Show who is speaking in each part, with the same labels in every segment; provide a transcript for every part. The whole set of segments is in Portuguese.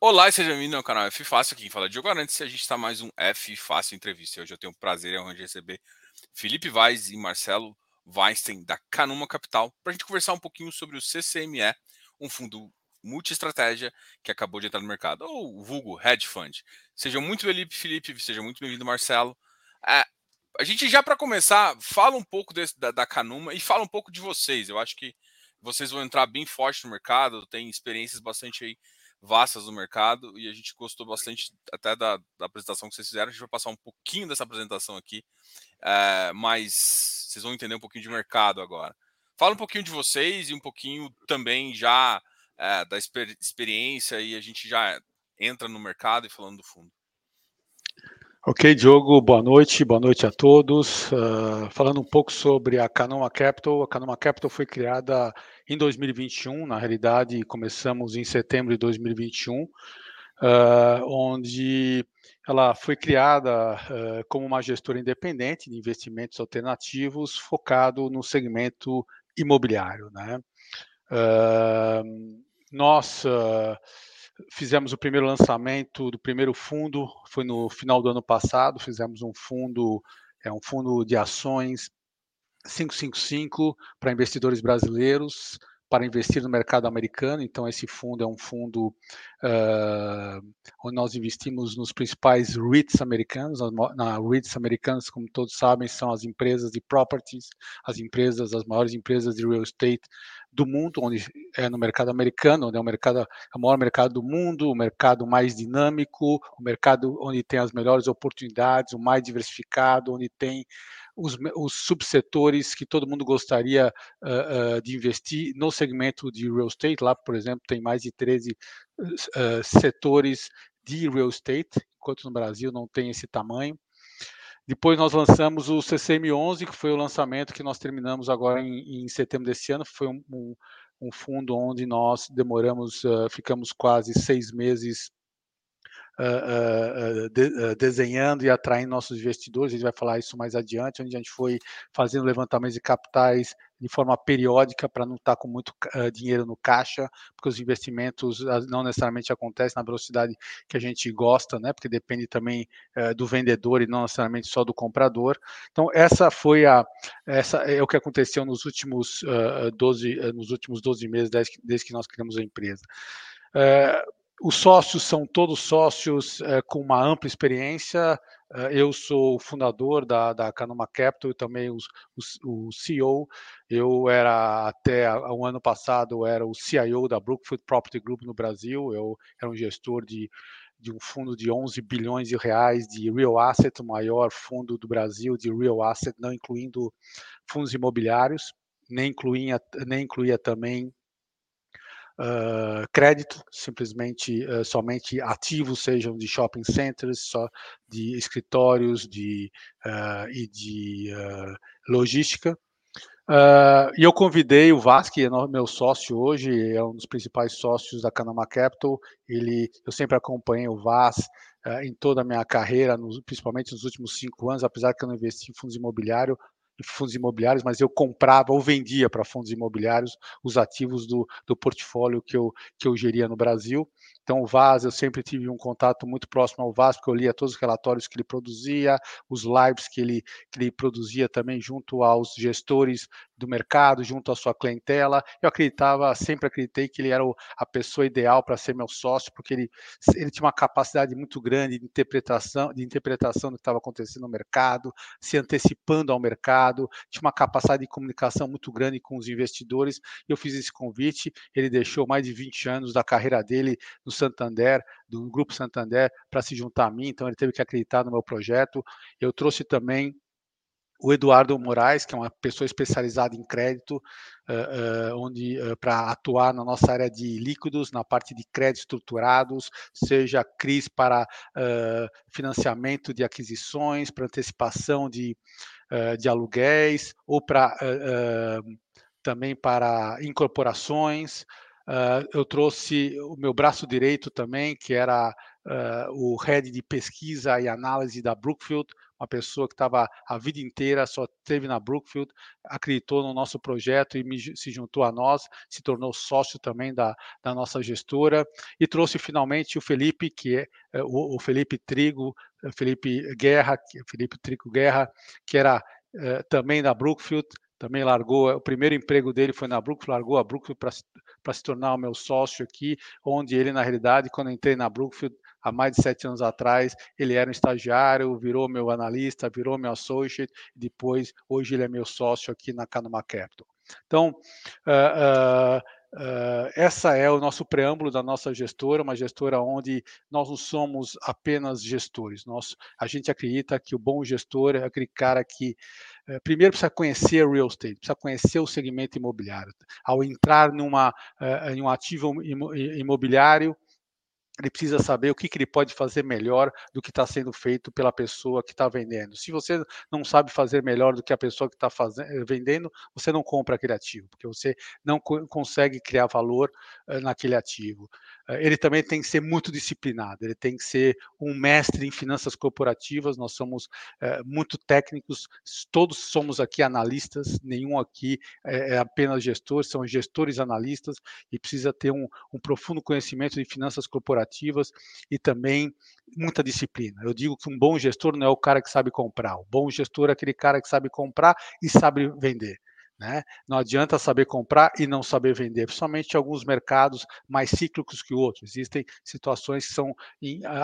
Speaker 1: Olá e seja bem-vindo ao canal F Fácil, aqui quem fala é Diogo Arantes e a gente está mais um F Fácil Entrevista. Hoje eu tenho o prazer e a honra de receber Felipe Vaz e Marcelo Weinstein da Canuma Capital para a gente conversar um pouquinho sobre o CCME, um fundo multi-estratégia que acabou de entrar no mercado, ou o vulgo Hedge Fund. Sejam muito bem-vindo, Felipe, seja muito bem-vindo, Marcelo. É, a gente já para começar, fala um pouco desse, da, da Canuma e fala um pouco de vocês. Eu acho que vocês vão entrar bem forte no mercado, tem experiências bastante aí vastas no mercado e a gente gostou bastante até da, da, apresentação que vocês fizeram. A gente vai passar um pouquinho dessa apresentação aqui, é, mas vocês vão entender um pouquinho de mercado agora. Fala um pouquinho de vocês e um pouquinho também já é, da exper experiência e a gente já entra no mercado e falando do fundo.
Speaker 2: Ok, Diogo, boa noite, boa noite a todos. Uh, falando um pouco sobre a Canoma Capital, a Canoma Capital foi criada em 2021, na realidade começamos em setembro de 2021, uh, onde ela foi criada uh, como uma gestora independente de investimentos alternativos focado no segmento imobiliário. Né? nós fizemos o primeiro lançamento do primeiro fundo, foi no final do ano passado, fizemos um fundo, é um fundo de ações 555 para investidores brasileiros, para investir no mercado americano. Então, esse fundo é um fundo uh, onde nós investimos nos principais REITs americanos. Na REITs americanas, como todos sabem, são as empresas de properties, as empresas, as maiores empresas de real estate do mundo, onde é no mercado americano, onde é o mercado, é o maior mercado do mundo, o mercado mais dinâmico, o mercado onde tem as melhores oportunidades, o mais diversificado, onde tem os, os subsetores que todo mundo gostaria uh, uh, de investir no segmento de real estate. Lá, por exemplo, tem mais de 13 uh, setores de real estate, enquanto no Brasil não tem esse tamanho. Depois nós lançamos o CCM11, que foi o lançamento que nós terminamos agora em, em setembro desse ano. Foi um, um, um, fundo onde nós demoramos, ficamos quase seis meses uh, uh, de, desenhando e atraindo nossos investidores. A gente vai falar isso mais adiante, onde a gente foi fazendo levantamentos de capitais de forma periódica para não estar tá com muito uh, dinheiro no caixa, porque os investimentos não necessariamente acontecem na velocidade que a gente gosta, né? Porque depende também uh, do vendedor e não necessariamente só do comprador. Então essa foi a essa é o que aconteceu nos últimos uh, 12 nos últimos 12 meses desde, desde que nós criamos a empresa. Os sócios são todos sócios é, com uma ampla experiência. É, eu sou o fundador da, da Canoma Capital e também os, os, o CEO. Eu era até um ano passado era o CIO da Brookfield Property Group no Brasil. Eu era um gestor de, de um fundo de 11 bilhões de reais de real asset, o maior fundo do Brasil de real asset, não incluindo fundos imobiliários, nem incluía, nem incluía também uh, crédito, simplesmente uh, somente ativos, sejam de shopping centers, só de escritórios de, uh, e de logística. e eu convidei o Vaz, que é meu sócio hoje, é um dos principais sócios da Canama Capital. Ele, eu sempre acompanhei o Vaz em toda a minha carreira, nos, principalmente nos últimos cinco anos, apesar que eu não investi em fundos imobiliários, fundos imobiliários, mas eu comprava ou vendia para fundos imobiliários os ativos do, do portfólio que eu, que eu geria no Brasil. Então, o Vaz, eu sempre tive um contato muito próximo ao Vaz, porque eu lia todos os relatórios que ele produzia, os lives que ele, que ele produzia também junto aos gestores do mercado, junto à sua clientela. Eu acreditava, sempre acreditei que ele era a pessoa ideal para ser meu sócio, porque ele, ele tinha uma capacidade muito grande de interpretação, de interpretação do que estava acontecendo no mercado, se antecipando ao mercado, tinha uma capacidade de comunicação muito grande com os investidores. Eu fiz esse convite, ele deixou mais de 20 anos da carreira dele no Santander, do Grupo Santander, para se juntar a mim, então ele teve que acreditar no meu projeto. Eu trouxe também o Eduardo Moraes, que é uma pessoa especializada em crédito, uh, uh, onde uh, para atuar na nossa área de líquidos, na parte de créditos estruturados, seja CRIs para financiamento de aquisições, para antecipação de, de aluguéis, ou para também para incorporações. Uh, eu trouxe o meu braço direito também, que era uh, o head de pesquisa e análise da Brookfield, uma pessoa que estava a vida inteira, só teve na Brookfield, acreditou no nosso projeto e me, se juntou a nós, se tornou sócio também da, da nossa gestora. E trouxe finalmente o Felipe, que é o, o Felipe Trigo, Felipe Guerra, Felipe Trigo Guerra, que era uh, também da Brookfield, também largou, o primeiro emprego dele foi na Brookfield, largou a Brookfield para se tornar o meu sócio aqui, onde ele, na realidade, quando entrei na Brookfield, há mais de sete anos atrás, ele era um estagiário, virou meu analista, virou meu associate, depois, hoje ele é meu sócio aqui na Canuma Capital. Então, uh, uh, Uh, essa é o nosso preâmbulo da nossa gestora, uma gestora onde nós não somos apenas gestores. Nós, a gente acredita que o bom gestor é aquele cara que primeiro precisa conhecer real estate, precisa conhecer o segmento imobiliário. Ao entrar numa, uh, em um ativo imobiliário, ele precisa saber o que, que ele pode fazer melhor do que está sendo feito pela pessoa que está vendendo. Se você não sabe fazer melhor do que a pessoa que está eh, vendendo, você não compra aquele ativo, porque você não co consegue criar valor uh, naquele ativo. Uh, ele também tem que ser muito disciplinado, ele tem que ser um mestre em finanças corporativas. Nós somos uh, muito técnicos, todos somos aqui analistas, nenhum aqui é, é apenas gestor, são gestores analistas e precisa ter um, um profundo conhecimento de finanças corporativas e também muita disciplina. Eu digo que um bom gestor não é o cara que sabe comprar, o bom gestor é aquele cara que sabe comprar e sabe vender. Né? Não adianta saber comprar e não saber vender, principalmente em alguns mercados mais cíclicos que outros. Existem situações que são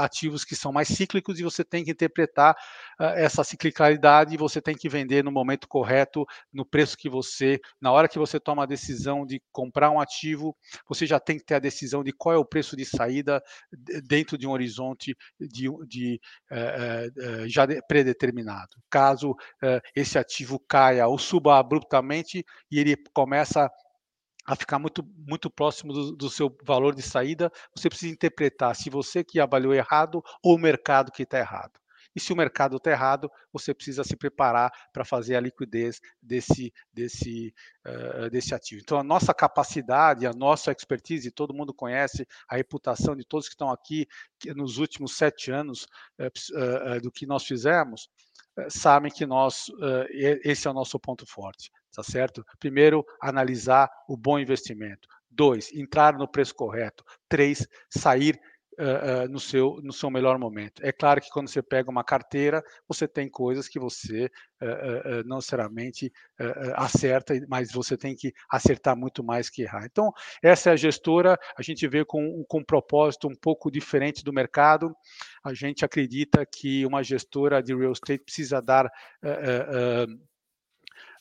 Speaker 2: ativos que são mais cíclicos e você tem que interpretar uh, essa ciclicalidade e você tem que vender no momento correto, no preço que você, na hora que você toma a decisão de comprar um ativo, você já tem que ter a decisão de qual é o preço de saída dentro de um horizonte de, de uh, uh, já predeterminado. Caso esse ativo caia ou suba abruptamente e ele começa a ficar muito, muito próximo do, do, seu valor de saída, você precisa interpretar se você que avaliou errado ou o mercado que está errado. E se o mercado está errado, você precisa se preparar para fazer a liquidez desse, desse, uh, desse ativo. Então, a nossa capacidade, a nossa expertise, todo mundo conhece a reputação de todos que estão aqui que nos últimos sete anos uh, uh, do que nós fizemos, sabem que nós, esse é o nosso ponto forte tá certo? Primeiro, analisar o bom investimento. Dois, entrar no preço correto. Três, sair uh, no, seu, no seu melhor momento. É claro que quando você pega uma carteira, você tem coisas que você uh, não necessariamente acerta, mas você tem que acertar muito mais que errar. Então, essa é a gestora, a gente vê com, com um propósito um pouco diferente do mercado. A gente acredita que uma gestora de real estate precisa dar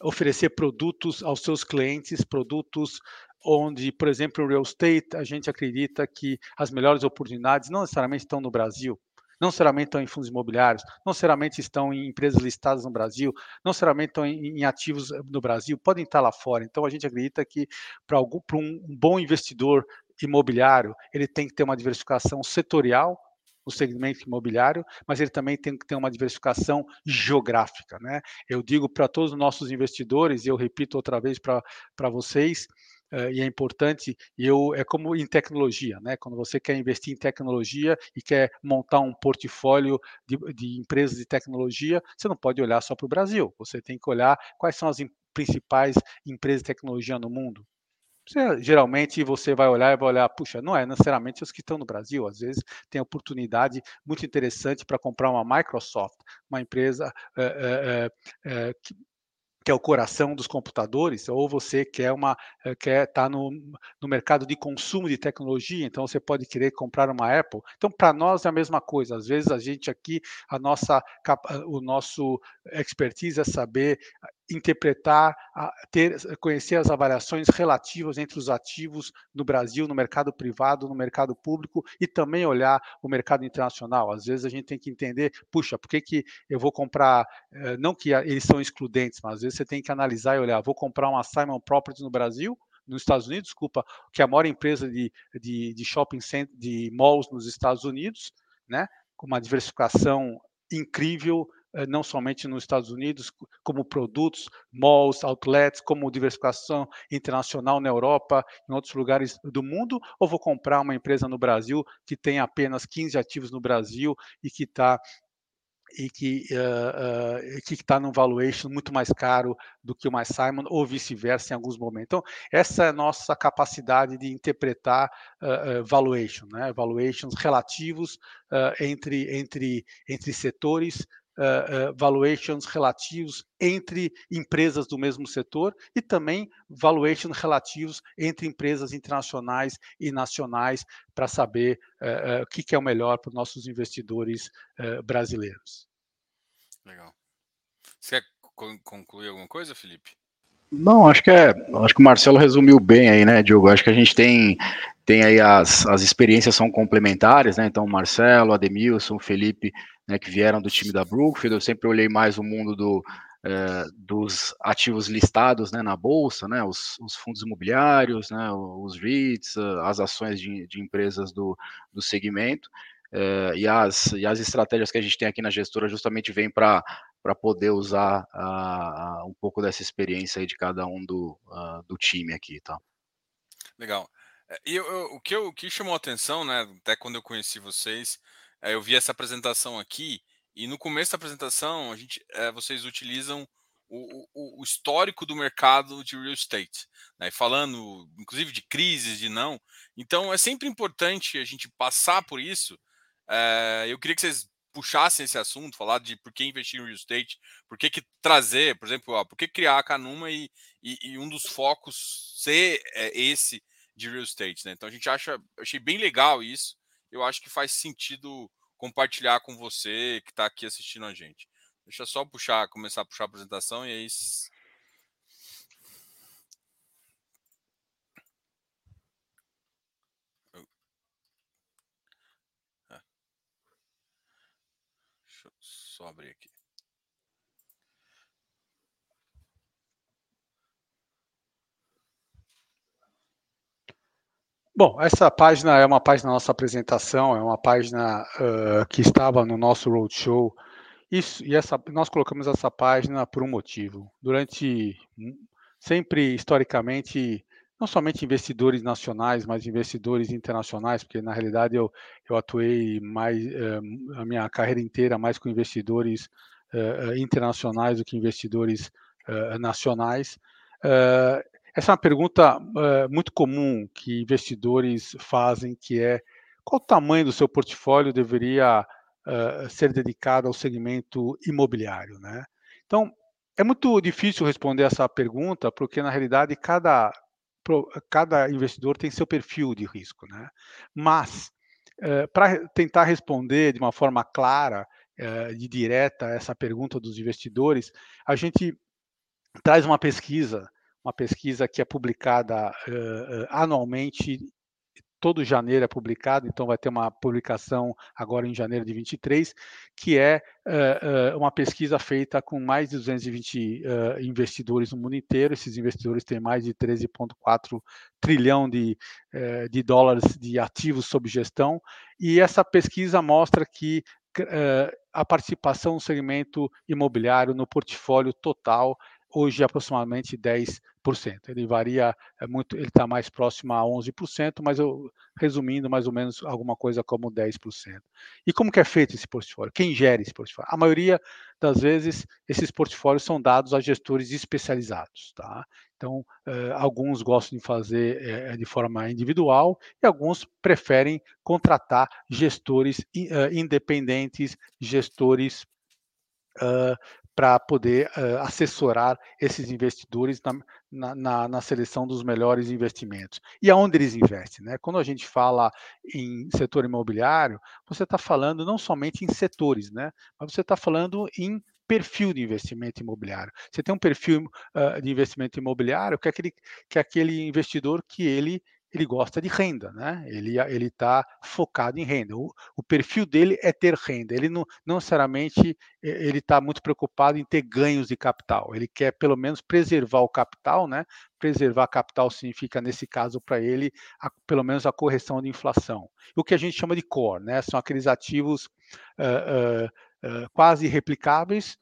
Speaker 2: oferecer produtos aos seus clientes, produtos onde, por exemplo, o real estate, a gente acredita que as melhores oportunidades não necessariamente estão no Brasil, não necessariamente estão em fundos imobiliários, não necessariamente estão em empresas listadas no Brasil, não necessariamente estão em, em ativos eh, no Brasil, podem estar lá fora. Então, a gente acredita que para um bom investidor imobiliário, ele tem que ter uma diversificação setorial, no segmento imobiliário, mas ele também tem que ter uma diversificação geográfica. Né? Eu digo para todos os nossos investidores, e eu repito outra vez para vocês, e é importante, eu, é como em tecnologia, né? quando você quer investir em tecnologia e quer montar um portfólio de, de empresas de tecnologia, você não pode olhar só para o Brasil, você tem que olhar quais são as principais empresas de tecnologia no mundo. Você, geralmente você vai olhar e vai olhar, puxa, não é necessariamente os que estão no Brasil, às vezes tem oportunidade muito interessante para comprar uma Microsoft, uma empresa é, é, é, que que é o coração dos computadores, ou você quer uma quer estar tá no, no mercado de consumo de tecnologia, então você pode querer comprar uma Apple. Então, para nós é a mesma coisa. Às vezes a gente aqui, a nossa o nosso expertise é saber interpretar, ter, conhecer as avaliações relativas entre os ativos no Brasil, no mercado privado, no mercado público e também olhar o mercado internacional. Às vezes a gente tem que entender, puxa, por que, que eu vou comprar, eh, não que eles são excludentes, mas às vezes você tem que analisar e olhar, vou comprar uma Simon Property no Brasil, nos Estados Unidos, desculpa, que é a maior empresa de, de, de shopping center, de malls nos Estados Unidos, né, com uma diversificação incrível, não somente nos Estados Unidos, como produtos, malls, outlets, como diversificação internacional na Europa, em outros lugares do mundo, ou vou comprar uma empresa no Brasil que tem apenas 15 ativos no Brasil e que está e que uh, uh, está num valuation muito mais caro do que o mais Simon, ou vice-versa em alguns momentos. Então, essa é a nossa capacidade de interpretar uh, valuation, né? valuations relativos entre, entre, entre setores, Uh, uh, valuations relativos entre empresas do mesmo setor e também valuations relativos entre empresas internacionais e nacionais para saber uh, o que, que, é o melhor para os nossos investidores brasileiros.
Speaker 1: Legal. Você quer concluir alguma coisa, Felipe?
Speaker 3: Não, acho que é, acho que o Marcelo resumiu bem aí, né, Diogo? Acho que a gente tem tem aí as, as experiências são complementares, né? Então, Marcelo, Ademilson, Felipe né, que vieram do time da Brookfield. Eu sempre olhei mais o mundo do, é, dos ativos listados né, na bolsa, né, os, os, fundos imobiliários, né, os REITs, as ações de, de empresas do, do segmento. É, e, as, e as estratégias que a gente tem aqui na gestora justamente vêm para para poder usar uh, um pouco dessa experiência aí de cada um do, uh, do time aqui, tá?
Speaker 1: Legal. É, e eu, eu, o, que eu, o que chamou a atenção, né, até quando eu conheci vocês, eu vi essa apresentação aqui e no começo da apresentação a gente, é, vocês utilizam o, o, o, histórico do mercado de real estate, né? falando inclusive de crises, de não. Então é sempre importante a gente passar por isso. É, eu queria que vocês puxassem esse assunto, falar de por que investir em real estate, por que, que trazer, por exemplo, ó, por que criar a Canuma e, e, e um dos focos ser é, esse de real estate, né? Então a gente acha, achei bem legal isso eu acho que faz sentido compartilhar com você que está aqui assistindo a gente. Deixa eu só puxar, começar a puxar a apresentação e aí. É. Deixa eu só abrir aqui.
Speaker 2: Bom, essa página é uma página da nossa apresentação, é uma página uh, que estava no nosso roadshow. Isso, e essa, nós colocamos essa página por um motivo. Durante, sempre historicamente, não somente investidores nacionais, mas investidores internacionais, porque na realidade eu, eu atuei mais uh, a minha carreira inteira mais com investidores uh, internacionais do que investidores nacionais. Essa é uma pergunta uh, muito comum que investidores fazem, que é qual o tamanho do seu portfólio deveria uh, ser dedicado ao segmento imobiliário, né? Então, é muito difícil responder essa pergunta, porque na realidade cada, cada investidor tem seu perfil de risco, né? Mas uh, para tentar responder de uma forma clara e direta essa pergunta dos investidores, a gente traz uma pesquisa uma pesquisa que é publicada uh, anualmente, todo janeiro é publicado, então vai ter uma publicação agora em janeiro de 23, que é uh, uh, uma pesquisa feita com mais de 220 investidores no mundo inteiro. Esses investidores têm mais de 13,4 trilhão de, de dólares de ativos sob gestão, e essa pesquisa mostra que a participação no segmento imobiliário no portfólio total hoje aproximadamente 10%. Ele varia é muito, ele está mais próximo a 11%, mas eu, resumindo, mais ou menos alguma coisa como 10%. E como que é feito esse portfólio? Quem gera esse portfólio? A maioria das vezes, esses portfólios são dados a gestores especializados. Tá? Então, eh, alguns gostam de fazer eh, de forma individual e alguns preferem contratar gestores eh, independentes, gestores Uh, para poder uh, assessorar esses investidores na, na, na, seleção dos melhores investimentos. E aonde eles investem? Né? Quando a gente fala em setor imobiliário, você está falando não somente em setores, né? mas você está falando em perfil de investimento imobiliário. Você tem um perfil uh, de investimento imobiliário que é aquele, que é aquele investidor que ele ele gosta de renda, né? Ele ele está focado em renda. O, o, perfil dele é ter renda. Ele não, não necessariamente ele está muito preocupado em ter ganhos de capital. Ele quer pelo menos preservar o capital, né? Preservar capital significa nesse caso para ele a, pelo menos a correção de inflação. O que a gente chama de core, né? São aqueles ativos uh, uh, quase replicáveis,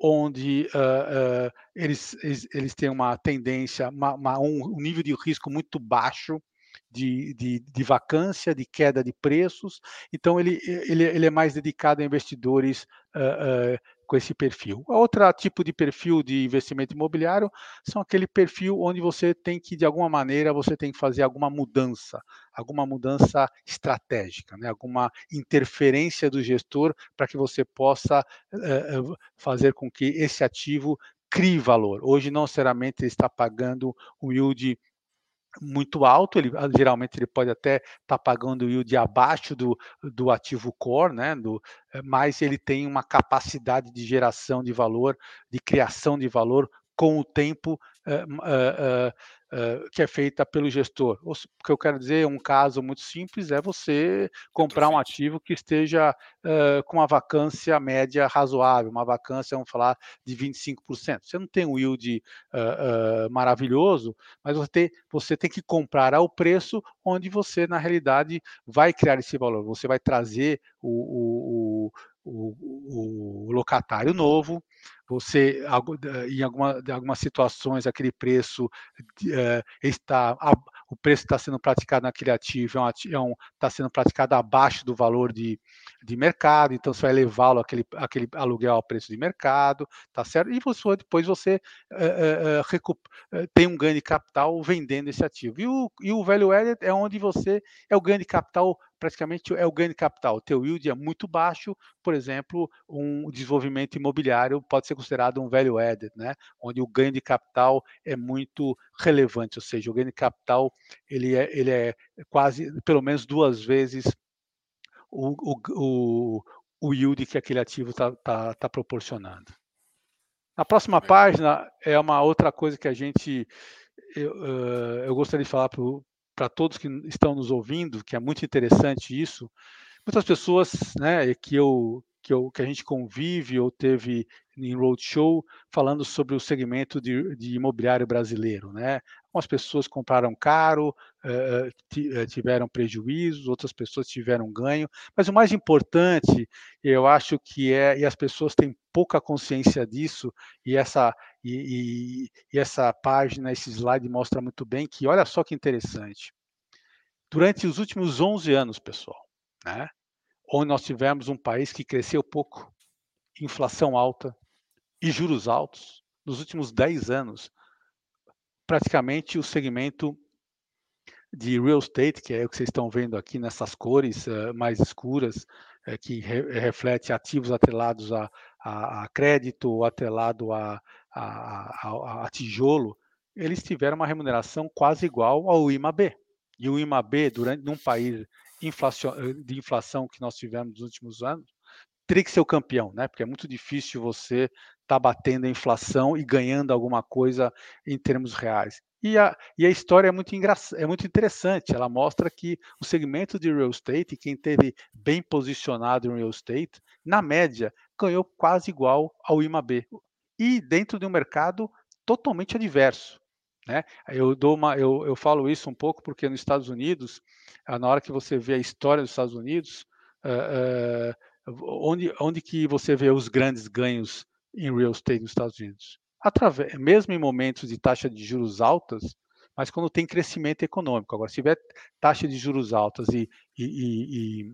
Speaker 2: onde uh, uh, eles, eles, eles, têm uma tendência, uma, uma, um nível de risco muito baixo de, de, de, vacância, de queda de preços. Então, ele, ele, ele é mais dedicado a investidores uh, com esse perfil. Outro tipo de perfil de investimento imobiliário são aquele perfil onde você tem que, de alguma maneira, você tem que fazer alguma mudança, alguma mudança estratégica, né? alguma interferência do gestor para que você possa uh, fazer com que esse ativo crie valor. Hoje, não necessariamente ele está pagando um yield muito alto, ele ah, geralmente ele pode até estar tá pagando o yield abaixo do, do ativo core, né, do, eh, mas ele tem uma capacidade de geração de valor, de criação de valor com o tempo que é feita pelo gestor. O que eu quero dizer, um caso muito simples é você comprar um ativo que esteja uh, com uma vacância média razoável, uma vacância, vamos falar, de 25%. Você não tem um yield uh, maravilhoso, mas você tem, você tem que comprar ao preço onde você, na realidade, vai criar esse valor. Você vai trazer o, o, o, o locatário novo, você em alguma, algumas situações aquele preço é, está o preço está sendo praticado naquele ativo é um, está é sendo praticado abaixo do valor de, de mercado, então você vai levá-lo aquele, aquele aluguel ao preço de mercado, tá certo? E você, depois você é, é, tem um ganho de capital vendendo esse ativo. E o, e o value added é onde você é o ganho de capital praticamente é o ganho de capital. O teu yield é muito baixo, por exemplo, um desenvolvimento imobiliário pode ser considerado um value added, né? onde o ganho de capital é muito relevante, ou seja, o ganho de capital ele é, ele é quase, pelo menos duas vezes o, o, o, o yield que aquele ativo está tá, tá proporcionando. A próxima página é uma outra coisa que a gente eu, eu gostaria de falar para todos que estão nos ouvindo, que é muito interessante isso. Muitas pessoas, né, que eu que, eu, que a gente convive ou teve em roadshow falando sobre o segmento de, de imobiliário brasileiro, né? Algumas pessoas compraram caro, uh, tiveram prejuízos, outras pessoas tiveram ganho, mas o mais importante, eu acho que é, e as pessoas têm pouca consciência disso, e essa, e, e, e essa página, esse slide mostra muito bem que, olha só que interessante, durante os últimos 11 anos, pessoal, né? Onde nós tivemos um país que cresceu pouco, inflação alta e juros altos, nos últimos 10 anos, praticamente o segmento de real estate, que é o que vocês estão vendo aqui nessas cores uh, mais escuras, uh, que re reflete ativos atrelados a, a, a crédito atrelado a, a, a, tijolo, eles tiveram uma remuneração quase igual ao IMAB. E o IMAB, durante num país eh, de inflação que nós tivemos nos últimos anos, teria que ser o campeão, né? Porque é muito difícil você estar tá batendo a inflação e ganhando alguma coisa em termos reais. E a, e a história é muito, é muito interessante. Ela mostra que o segmento de real estate, quem teve bem posicionado em real estate, na média, ganhou quase igual ao IMAB. E dentro de um mercado totalmente adverso. Né? Eu, dou uma, eu, eu falo isso um pouco porque nos Estados Unidos, ah, na hora que você vê a história dos Estados Unidos, uh, uh, onde, onde que você vê os grandes ganhos em real estate nos Estados Unidos? Através, mesmo em momentos de taxa de juros altas, mas quando tem crescimento econômico. Agora, se tiver taxa de juros altas e, e, e,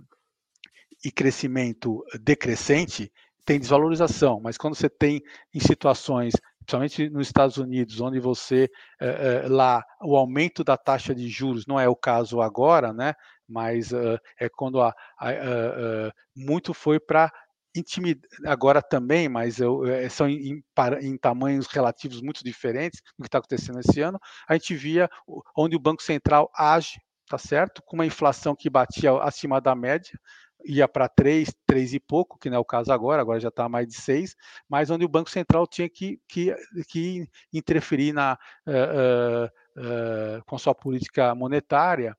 Speaker 2: e crescimento decrescente, tem desvalorização, mas quando você tem em situações principalmente nos Estados Unidos, onde você é, é, lá o aumento da taxa de juros não é o caso agora, né? Mas uh, é quando a, a, a, muito foi para intimidar agora também, mas eu, são em, em, tamanhos relativos muito diferentes do que está acontecendo esse ano. A gente via onde o Banco Central age, tá certo, com uma inflação que batia acima da média, ia para 3, 3 e pouco, que não é o caso agora, agora já está mais de 6, mas onde o Banco Central tinha que, que, que interferir na, uh, uh, com sua política monetária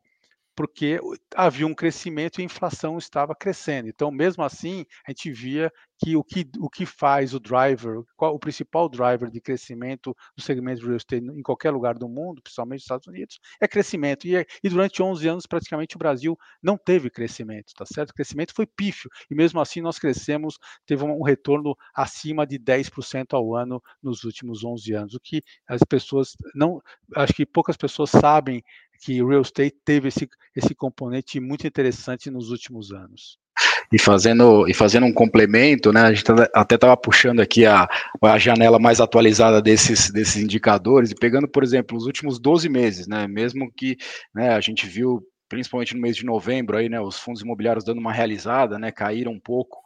Speaker 2: porque havia um crescimento e a inflação estava crescendo. Então, mesmo assim, a gente via que o que, o que faz o driver, qual o principal driver de crescimento do segmento de real estate em qualquer lugar do mundo, principalmente nos Estados Unidos, é crescimento. E, e durante 11 anos, praticamente, o Brasil não teve crescimento, tá certo? O crescimento foi pífio. E mesmo assim, nós crescemos, teve um retorno acima de 10% ao ano nos últimos 11 anos, o que as pessoas não, acho que poucas pessoas sabem que real estate teve esse, esse componente muito interessante nos últimos anos.
Speaker 3: E fazendo, e fazendo um complemento, né, a gente até estava puxando aqui a, a janela mais atualizada desses, desses indicadores, e pegando, por exemplo, os últimos 12 meses, né, mesmo que né, a gente viu, principalmente no mês de novembro, aí, né, os fundos imobiliários dando uma realizada, né, caíram um pouco,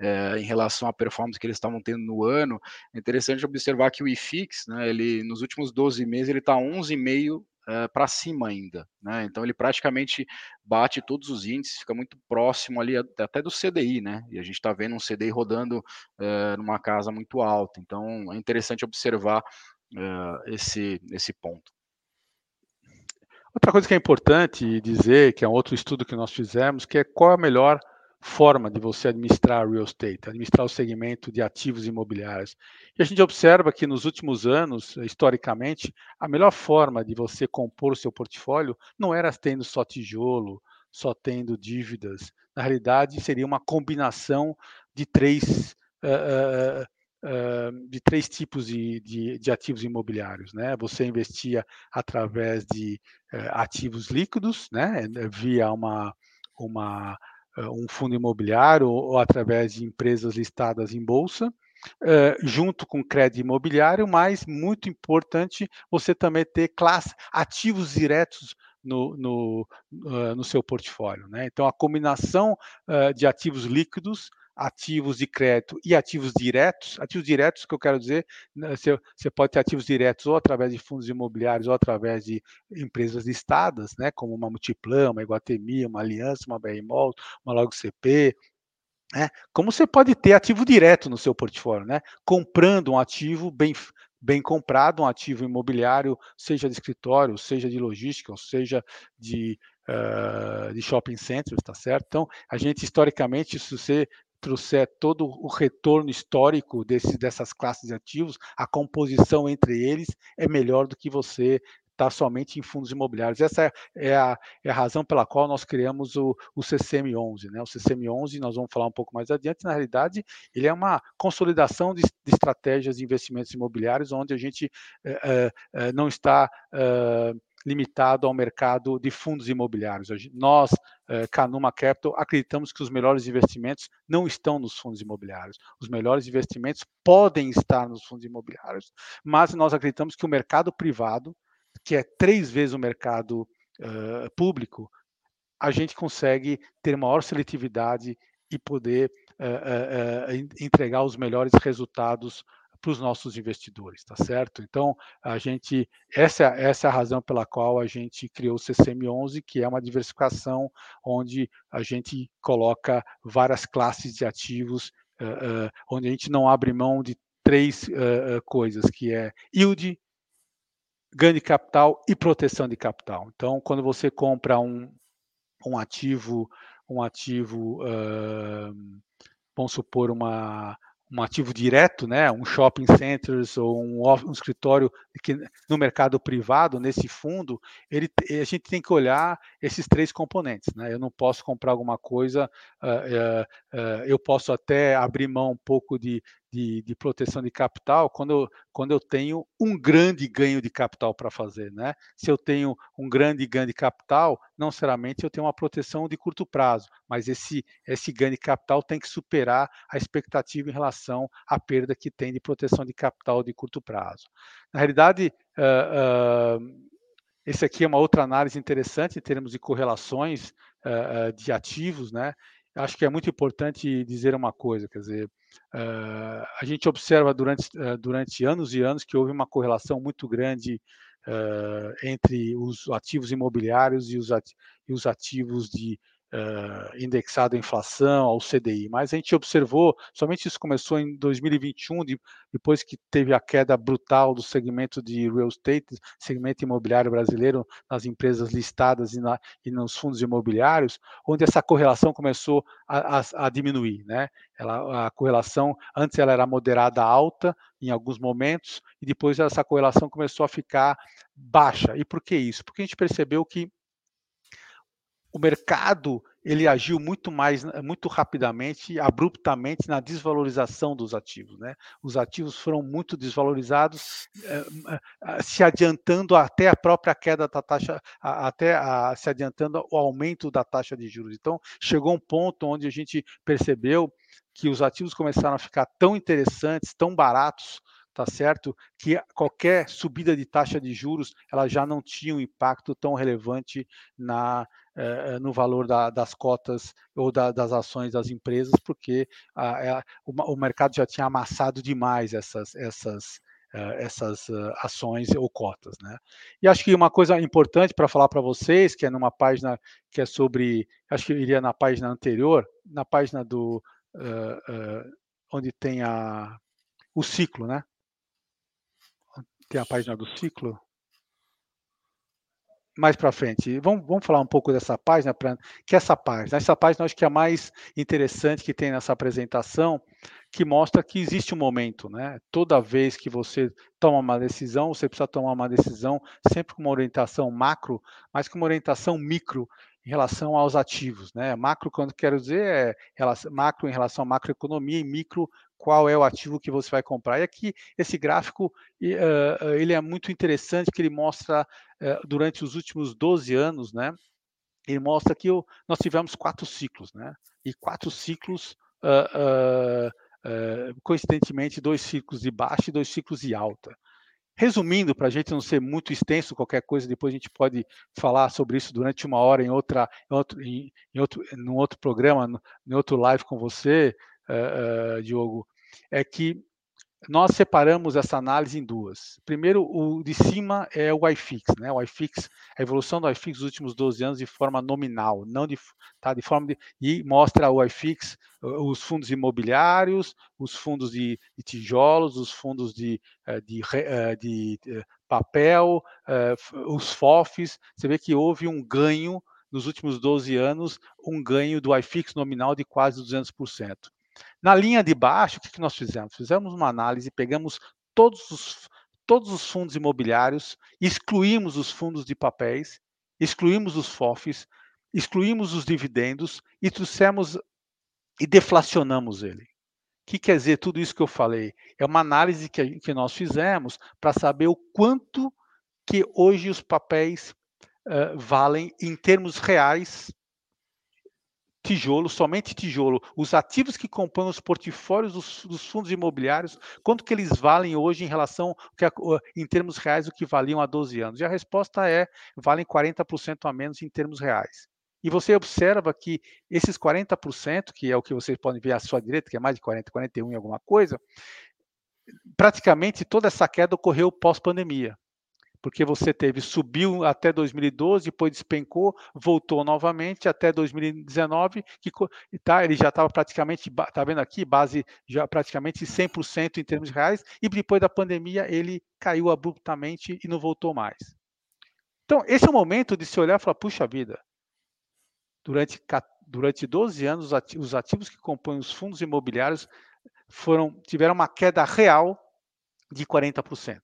Speaker 3: é, em relação à performance que eles estavam tendo no ano, é interessante observar que o IFIX, né, ele, nos últimos 12 meses, ele está 11,5 uh, para cima ainda. Né? Então ele praticamente bate todos os índices, fica muito próximo ali até do CDI, né? E a gente está vendo um CDI rodando uh, numa casa muito alta. Então é interessante observar uh, esse, esse ponto.
Speaker 2: Outra coisa que é importante dizer, que é um outro estudo que nós fizemos, que é qual é a melhor forma de você administrar real estate, administrar o segmento de ativos imobiliários. E a gente observa que nos últimos anos, historicamente, a melhor forma de você compor o seu portfólio não era tendo só tijolo, só tendo dívidas. Na realidade, seria uma combinação de três, uh, uh, de três tipos de, de, de, ativos imobiliários. Né? Você investia através de ativos líquidos, né? via uma, uma um fundo imobiliário ou, através de empresas listadas em bolsa, uh, junto com crédito imobiliário, mas muito importante você também ter classe, ativos diretos no, no, uh, no seu portfólio. Né? Então, a combinação de ativos líquidos ativos de crédito e ativos diretos. Ativos diretos, que eu quero dizer, né, você, pode ter ativos diretos ou através de fundos imobiliários ou através de empresas listadas, né, como uma Multiplan, uma Iguatemi, uma Aliança, uma BRMOL, uma Logo CP, né? Como você pode ter ativo direto no seu portfólio, né? Comprando um ativo bem, bem comprado, um ativo imobiliário, seja de escritório, seja de logística, ou seja de, uh, de shopping centers, tá certo? Então, a gente historicamente, se você trouxer todo o retorno histórico desse, dessas classes de ativos, a composição entre eles é melhor do que você estar tá somente em fundos imobiliários. Essa é a, é a razão pela qual nós criamos o, o CCM11. Né? O CCM11, nós vamos falar um pouco mais adiante, na realidade, ele é uma consolidação de, de estratégias de investimentos imobiliários, onde a gente é, é, não está limitado ao mercado de fundos imobiliários. Nós, eh, Canuma Capital, acreditamos que os melhores investimentos não estão nos fundos imobiliários. Os melhores investimentos podem estar nos fundos imobiliários, mas nós acreditamos que o mercado privado, que é três vezes o mercado uh, público, a gente consegue ter maior seletividade e poder uh, uh, entregar os melhores resultados para os nossos investidores, tá certo? Então, a gente, essa, essa é a razão pela qual a gente criou o CCM11, que é uma diversificação onde a gente coloca várias classes de ativos, uh, uh, onde a gente não abre mão de três uh, coisas, que é yield, ganho de capital e proteção de capital. Então, quando você compra um, um ativo, um ativo, vamos supor, uma, um ativo direto, né, um shopping centers ou um, um, escritório que no mercado privado, nesse fundo, ele, a gente tem que olhar esses três componentes. Né? Eu não posso comprar alguma coisa, uh, uh, uh, eu posso até abrir mão um pouco de, de, de, proteção de capital quando eu, quando eu tenho um grande ganho de capital para fazer. Né? Se eu tenho um grande ganho de capital, não necessariamente eu tenho uma proteção de curto prazo, mas esse, esse ganho de capital tem que superar a expectativa em relação à perda que tem de proteção de capital de curto prazo. Na realidade, uh, uh, esse aqui é uma outra análise interessante em termos de correlações uh, de ativos, né? Acho que é muito importante dizer uma coisa, quer dizer, Uh, a gente observa durante, uh, durante anos e anos que houve uma correlação muito grande uh, entre os ativos imobiliários e os, ativos, os ativos de uh, indexado à inflação, ao CDI, mas a gente observou, somente isso começou em 2021, de, depois que teve a queda brutal do segmento de real estate, segmento imobiliário brasileiro, nas empresas listadas e, na, e nos fundos imobiliários, onde essa correlação começou a, a, a diminuir, né? Ela, a correlação, antes ela era moderada alta em alguns momentos, e depois essa correlação começou a ficar baixa. E por que isso? Porque a gente percebeu que o mercado ele agiu muito mais, muito rapidamente, abruptamente na desvalorização dos ativos, né? Os ativos foram muito desvalorizados, eh, eh, se adiantando até a própria queda da taxa, até a, se adiantando o aumento da taxa de juros. Então, chegou um ponto onde a gente percebeu que os ativos começaram a ficar tão interessantes, tão baratos, tá certo? Que qualquer subida de taxa de juros, ela já não tinha um impacto tão relevante na eh, no valor da, das cotas ou da, das ações das empresas, porque a, a, o, o, mercado já tinha amassado demais essas, essas, uh, essas uh, ações ou cotas. Né? E acho que uma coisa importante para falar para vocês, que é numa página que é sobre, acho que eu iria na página anterior, na página do onde tem a, o ciclo, né? Tem a página do ciclo mais para frente. Vamos, vamos falar um pouco dessa página, pra, que essa página, essa página acho que é a mais interessante que tem nessa apresentação, que mostra que existe um momento, né? Toda vez que você toma uma decisão, você precisa tomar uma decisão sempre com uma orientação macro, mas com uma orientação micro em relação aos ativos, né? Macro, quando quero dizer, é macro em relação à macroeconomia e micro qual é o ativo que você vai comprar. E aqui, esse gráfico, ele é muito interessante, que ele mostra, durante os últimos 12 anos, né, ele mostra que nós tivemos quatro ciclos, né, e quatro ciclos, coincidentemente, dois ciclos de baixa e dois ciclos de alta. Resumindo, para a gente não ser muito extenso, qualquer coisa, depois a gente pode falar sobre isso durante uma hora em outra, em outro, em, em outro, outro programa, em outro live com você, uh, uh, Diogo é que nós separamos essa análise em duas. Primeiro, o de cima é o iFix, né? O iFix, a evolução do iFix nos últimos 12 anos de forma nominal, não de, tá, de forma de, e mostra o iFix, os fundos imobiliários, os fundos de, de tijolos, os fundos de, eh, de, eh, de, de eh, papel, os FOFs. Você vê que houve um ganho nos últimos 12 anos, um ganho do iFix nominal de quase 200%. Na linha de baixo, o que nós fizemos? Fizemos uma análise, pegamos todos os, todos os fundos imobiliários, excluímos os fundos de papéis, excluímos os FOFs, excluímos os dividendos e trouxemos e deflacionamos ele. O que quer dizer tudo isso que eu falei? É uma análise que, que nós fizemos para saber o quanto que hoje os papéis uh, valem em termos reais tijolo, somente tijolo, os ativos que compõem os portfólios dos, dos, fundos imobiliários, quanto que eles valem hoje em relação, que, em termos reais, o que valiam há 12 anos? E a resposta é, valem 40% a menos em termos reais. E você observa que esses 40%, que é o que vocês podem ver à sua direita, que é mais de 40, 41 e alguma coisa, praticamente toda essa queda ocorreu pós-pandemia porque você teve, subiu até 2012, depois despencou, voltou novamente até 2019, que tá, ele já estava praticamente, está vendo aqui, base já praticamente 100% em termos reais, e depois da pandemia ele caiu abruptamente e não voltou mais. Então, esse é o momento de se olhar e falar, puxa vida, durante, durante 12 anos, os ativos que compõem os fundos imobiliários foram tiveram uma queda real de 40%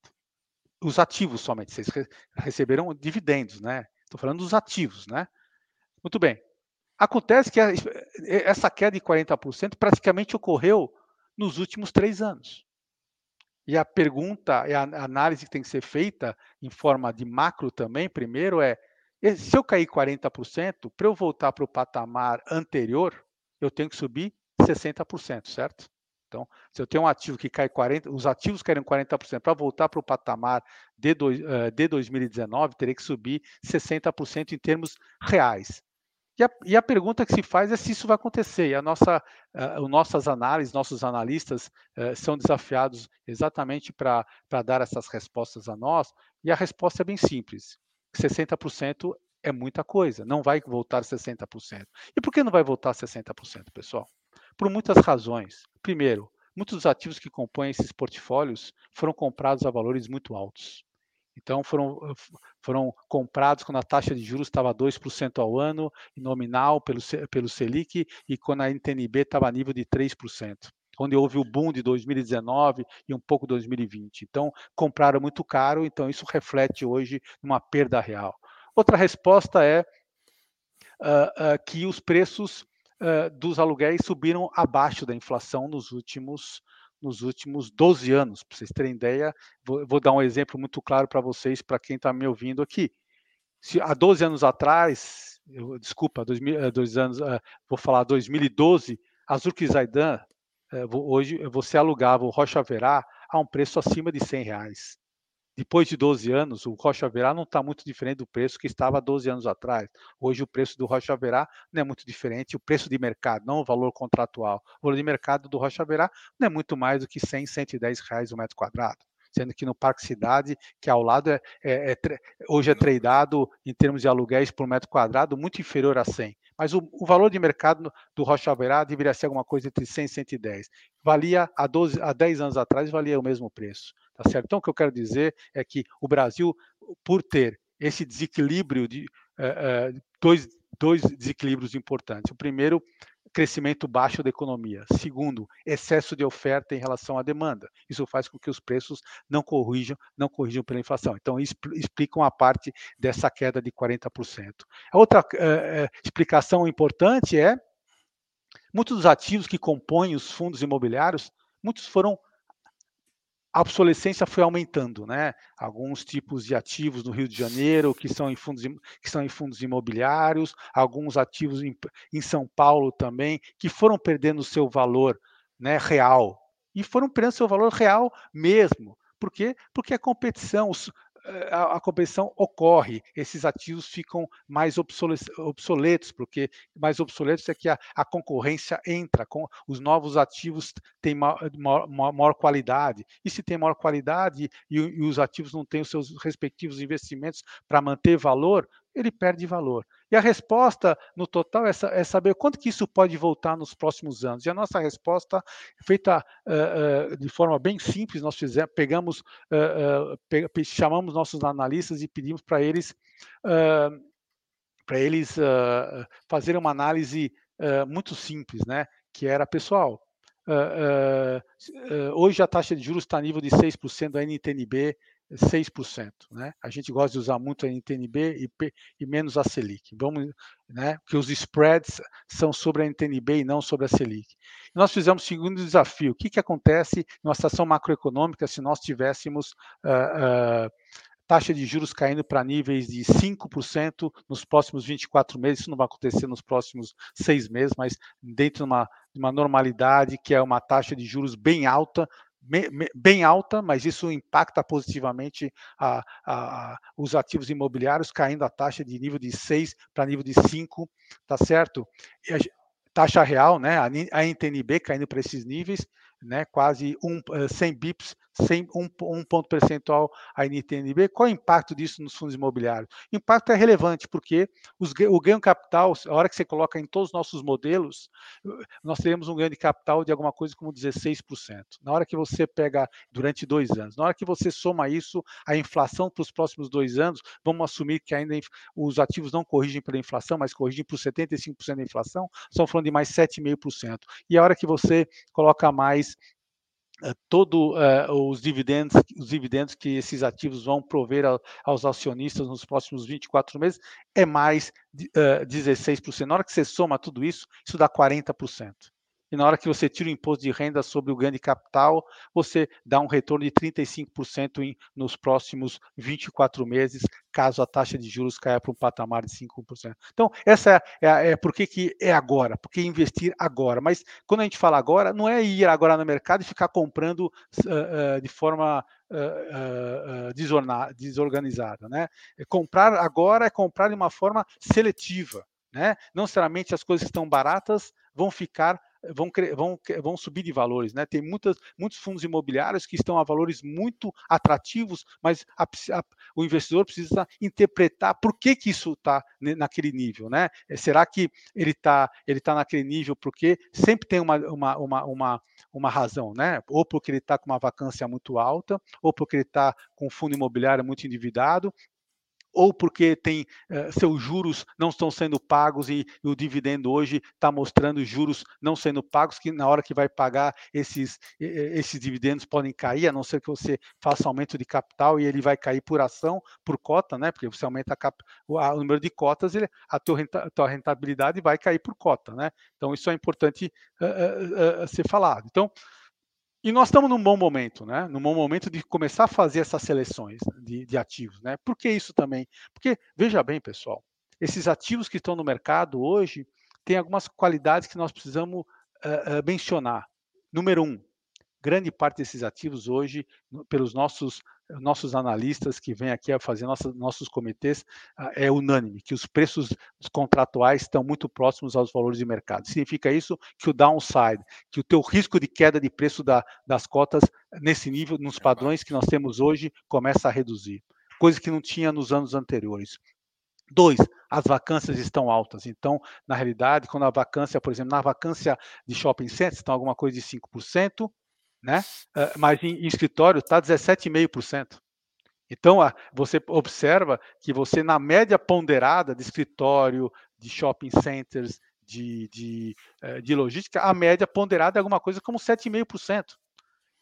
Speaker 2: os ativos somente, vocês receberam dividendos, né? Estou falando dos ativos, né? Muito bem. Acontece que essa queda de 40% praticamente ocorreu nos últimos três anos. E a pergunta, e a análise que tem que ser feita em forma de macro também, primeiro é, se eu cair 40%, para eu voltar para o patamar anterior, eu tenho que subir 60%, certo? Então, se eu tenho um ativo que cai 40%, os ativos caíram 40%, para voltar para o patamar de, uh, de 2019, teria que subir 60% em termos reais. E a, e a, pergunta que se faz é se isso vai acontecer. E a nossa, uh, nossas análises, nossos analistas uh, são desafiados exatamente para dar essas respostas a nós. E a resposta é bem simples: 60% é muita coisa, não vai voltar a 60%. E por que não vai voltar a 60%, pessoal? Por muitas razões. Primeiro, muitos dos ativos que compõem esses portfólios foram comprados a valores muito altos. Então, foram, foram comprados quando a taxa de juros estava 2% ao ano, nominal pelo, pelo Selic, e quando a NTNB estava a nível de 3%, onde houve o boom de 2019 e um pouco 2020. Então, compraram muito caro, então isso reflete hoje uma perda real. Outra resposta é uh, uh, que os preços uh, dos aluguéis subiram abaixo da inflação nos últimos nos últimos 12 anos. Para vocês terem ideia, vou, vou dar um exemplo muito claro para vocês, para quem está me ouvindo aqui. Se há 12 anos atrás, eu, desculpa, dois, eh, dois anos, uh, vou falar 2012, a Zurkizaidan, uh, hoje você alugava o Rocha Verá a um preço acima de 100 reais. Depois de 12 anos, o Rocha Verá não está muito diferente do preço que estava há 12 anos atrás. Hoje o preço do Rocha Verá não é muito diferente, o preço de mercado, não o valor contratual. O valor de mercado do Rocha Verá não é muito mais do que 100, 110 reais o metro quadrado sendo que no Parque Cidade, que ao lado é, é, é hoje é tradeado em termos de aluguéis por metro quadrado muito inferior a 100. Mas o, o valor de mercado do Rocha Verá deveria ser alguma coisa entre 100 e 110. Valia há, 12, há 10 anos atrás, valia o mesmo preço. Tá certo? Então, o que eu quero dizer é que o Brasil, por ter esse desequilíbrio de uh, uh, dois, dois desequilíbrios importantes. O primeiro, crescimento baixo da economia. Segundo, excesso de oferta em relação à demanda. Isso faz com que os preços não corrijam, não corrijam pela inflação. Então, explicam a parte dessa queda de 40%. A outra uh, explicação importante é muitos dos ativos que compõem os fundos imobiliários, muitos foram a obsolescência foi aumentando, né? Alguns tipos de ativos no Rio de Janeiro que são em fundos, que são em fundos imobiliários, alguns ativos em, em São Paulo também que foram perdendo seu valor, né, real e foram perdendo seu valor real mesmo. Por quê? Porque a competição, a, a competição ocorre, esses ativos ficam mais obsoletos, porque mais obsoletos é que a, a concorrência entra, com os novos ativos têm maior, maior, maior qualidade, e se tem maior qualidade e, e os ativos não têm os seus respectivos investimentos para manter valor, ele perde valor. E a resposta no total é, é, saber quanto que isso pode voltar nos próximos anos. E a nossa resposta, feita uh, uh, de forma bem simples, nós fizemos, pegamos, uh, chamamos nossos analistas e pedimos para eles para eles fazerem uma análise muito simples, né? Que era, pessoal, hoje a taxa de juros está a nível de 6% da NTNB 6%. Né? A gente gosta de usar muito a NTNB e, e menos a Selic. Vamos, né? Porque os spreads são sobre a NTNB e não sobre a Selic. Nós fizemos o segundo desafio. O que, que acontece numa situação macroeconômica se nós tivéssemos uh, uh, taxa de juros caindo para níveis de 5% nos próximos 24 meses? Isso não vai acontecer nos próximos seis meses, mas dentro de uma, de uma normalidade que é uma taxa de juros bem alta, bem alta, mas isso impacta positivamente a, a, os ativos imobiliários, caindo a taxa de nível de 6 para nível de 5, tá certo? A, taxa real, né, a NTNB caindo para esses níveis, né, quase um, 100 bips, 100, um, um ponto percentual a NTNB. Qual é o impacto disso nos fundos imobiliários? O impacto é relevante, porque os, o ganho capital, a hora que você coloca em todos os nossos modelos, nós teremos um ganho de capital de alguma coisa como 16%. Na hora que você pega durante dois anos, na hora que você soma isso, a inflação para os próximos dois anos, vamos assumir que ainda os ativos não corrigem pela inflação, mas corrigem por 75% da inflação, estamos falando de mais 7,5%. E a hora que você coloca mais eh, todos uh, os dividendos, os dividendos que esses ativos vão prover a, aos acionistas nos próximos 24 meses é mais uh, 16%. Na hora que você soma tudo isso, isso dá 40% e na hora que você tira o imposto de renda sobre o ganho de capital, você dá um retorno de 35% em, nos próximos 24 meses, caso a taxa de juros caia para um patamar de 5%. Então, essa é, é, é por que, que é agora, porque investir agora. Mas quando a gente fala agora, não é ir agora no mercado e ficar comprando uh, uh, de forma uh, desorganizada. Né? É comprar agora é comprar de uma forma seletiva. Né? Não necessariamente as coisas que estão baratas vão ficar vão, vão, vão subir de valores. Né? Tem muitas, muitos fundos imobiliários que estão a valores muito atrativos, mas a, a, o investidor precisa interpretar por que, que isso está naquele nível. Né? Eh, será que ele está ele tá naquele nível porque sempre tem uma, uma, uma, uma, uma razão, né? ou porque ele está com uma vacância muito alta, ou porque ele está com um fundo imobiliário muito endividado, ou porque tem uh, seus juros não estão sendo pagos e, e o dividendo hoje está mostrando juros não sendo pagos, que na hora que vai pagar esses, esses dividendos podem cair, a não ser que você faça aumento de capital e ele vai cair por ação, por cota, né? Porque você aumenta cap, o, a, o, número de cotas, ele, a, tua rentabilidade vai cair por cota, né? Então isso é importante uh, uh, ser falado. Então, e nós estamos num bom momento, né? Num bom momento de começar a fazer essas seleções de, de, ativos, né? Por que isso também? Porque, veja bem, pessoal, esses ativos que estão no mercado hoje têm algumas qualidades que nós precisamos uh, uh, mencionar. Número um, grande parte desses ativos hoje, pelos nossos nossos analistas que vêm aqui a fazer nossa, nossos comitês, ah, é unânime, que os preços contratuais estão muito próximos aos valores de mercado. Significa isso que o downside, que o teu risco de queda de preço da, das cotas nesse nível, nos é padrões que nós temos hoje, começa a reduzir. Coisa que não tinha nos anos anteriores. Dois, as vacâncias estão altas. Então, na realidade, quando a vacância, por exemplo, na vacância de shopping centers, estão alguma coisa de 5%, né? Uh, mas em, em escritório está 17,5%. Então, você observa que você, na média ponderada de escritório, de shopping centers, de, de, eh, de logística, a média ponderada é alguma coisa como 7,5%.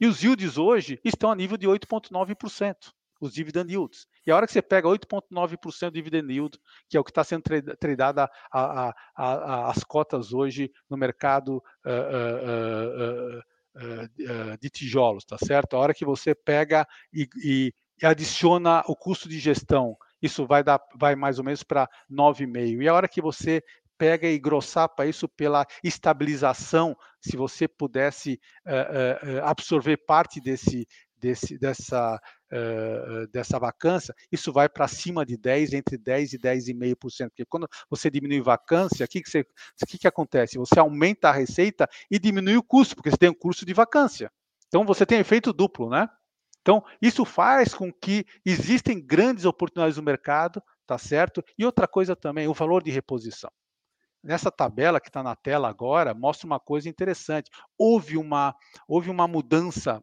Speaker 2: E os yields hoje estão a nível de 8,9%, os dividend yields. E a hora que você pega 8,9% de dividend yield, que é o que está sendo tradado a, a, a, as cotas hoje no mercado uh, uh, uh, de tijolos, tá certo? A hora que você pega e, e, e adiciona o custo de gestão, isso vai dar, vai mais ou menos para 9,5. E a hora que você pega e grossapa isso pela estabilização, se você pudesse uh, uh, absorver parte desse, desse, dessa, uh, dessa vacância, isso vai para cima de 10, entre 10 e 10,5%. Porque quando você diminui vacância, o que, que, você, que, que acontece? Você aumenta a receita e diminui o custo, porque você tem um custo de vacância. Então você tem efeito duplo, né? Então, isso faz com que existem grandes oportunidades no mercado, tá certo? E outra coisa também, o valor de reposição. Nessa tabela que está na tela agora, mostra uma coisa interessante. Houve uma, houve uma mudança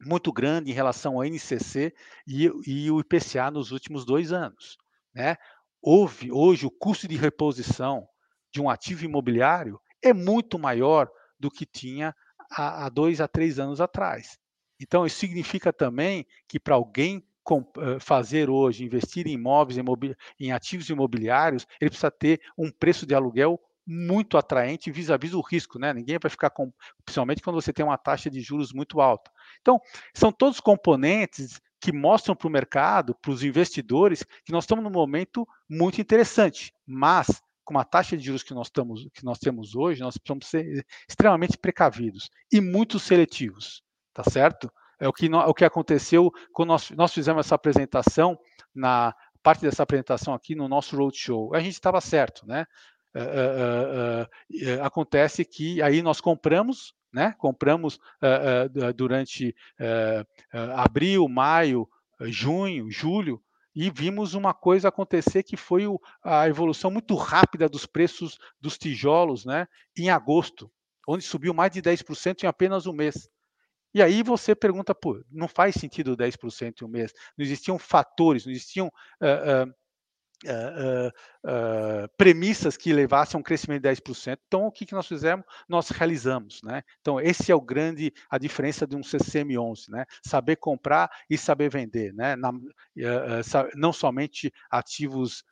Speaker 2: muito grande em relação ao NCC e, e o IPCA nos últimos dois anos. Né? Houve, hoje, o custo de reposição de um ativo imobiliário é muito maior do que tinha há, há dois a três anos atrás. Então, isso significa também que para alguém fazer hoje, investir em imóveis, em ativos imobiliários, ele precisa ter um preço de aluguel muito atraente vis-à-vis -vis o risco, né? Ninguém vai ficar com, principalmente quando você tem uma taxa de juros muito alta. Então, são todos componentes que mostram para o mercado, para os investidores, que nós estamos num momento muito interessante, mas com a taxa de juros que nós, estamos, que nós temos hoje, nós precisamos ser extremamente precavidos e muito seletivos, tá certo? É o que, o que aconteceu quando nós, nós fizemos essa apresentação, na parte dessa apresentação aqui no nosso roadshow. A gente estava certo, né? Uh, uh, acontece que aí nós compramos, né? Compramos durante abril, maio, junho, julho, e vimos uma coisa acontecer que foi o, a evolução muito rápida dos preços dos tijolos, né? Em agosto, onde subiu mais de 10% em apenas um mês. E aí você pergunta, pô, não faz sentido 10% em um mês. Não existiam fatores, não existiam uh, uh, Uh, uh, uh, premissas que levassem a um crescimento de 10%. Então, o que, que nós fizemos? Nós realizamos. Né? Então, esse é o grande, a diferença de um CCM11, né? saber comprar e saber vender. Né? Na, não somente ativos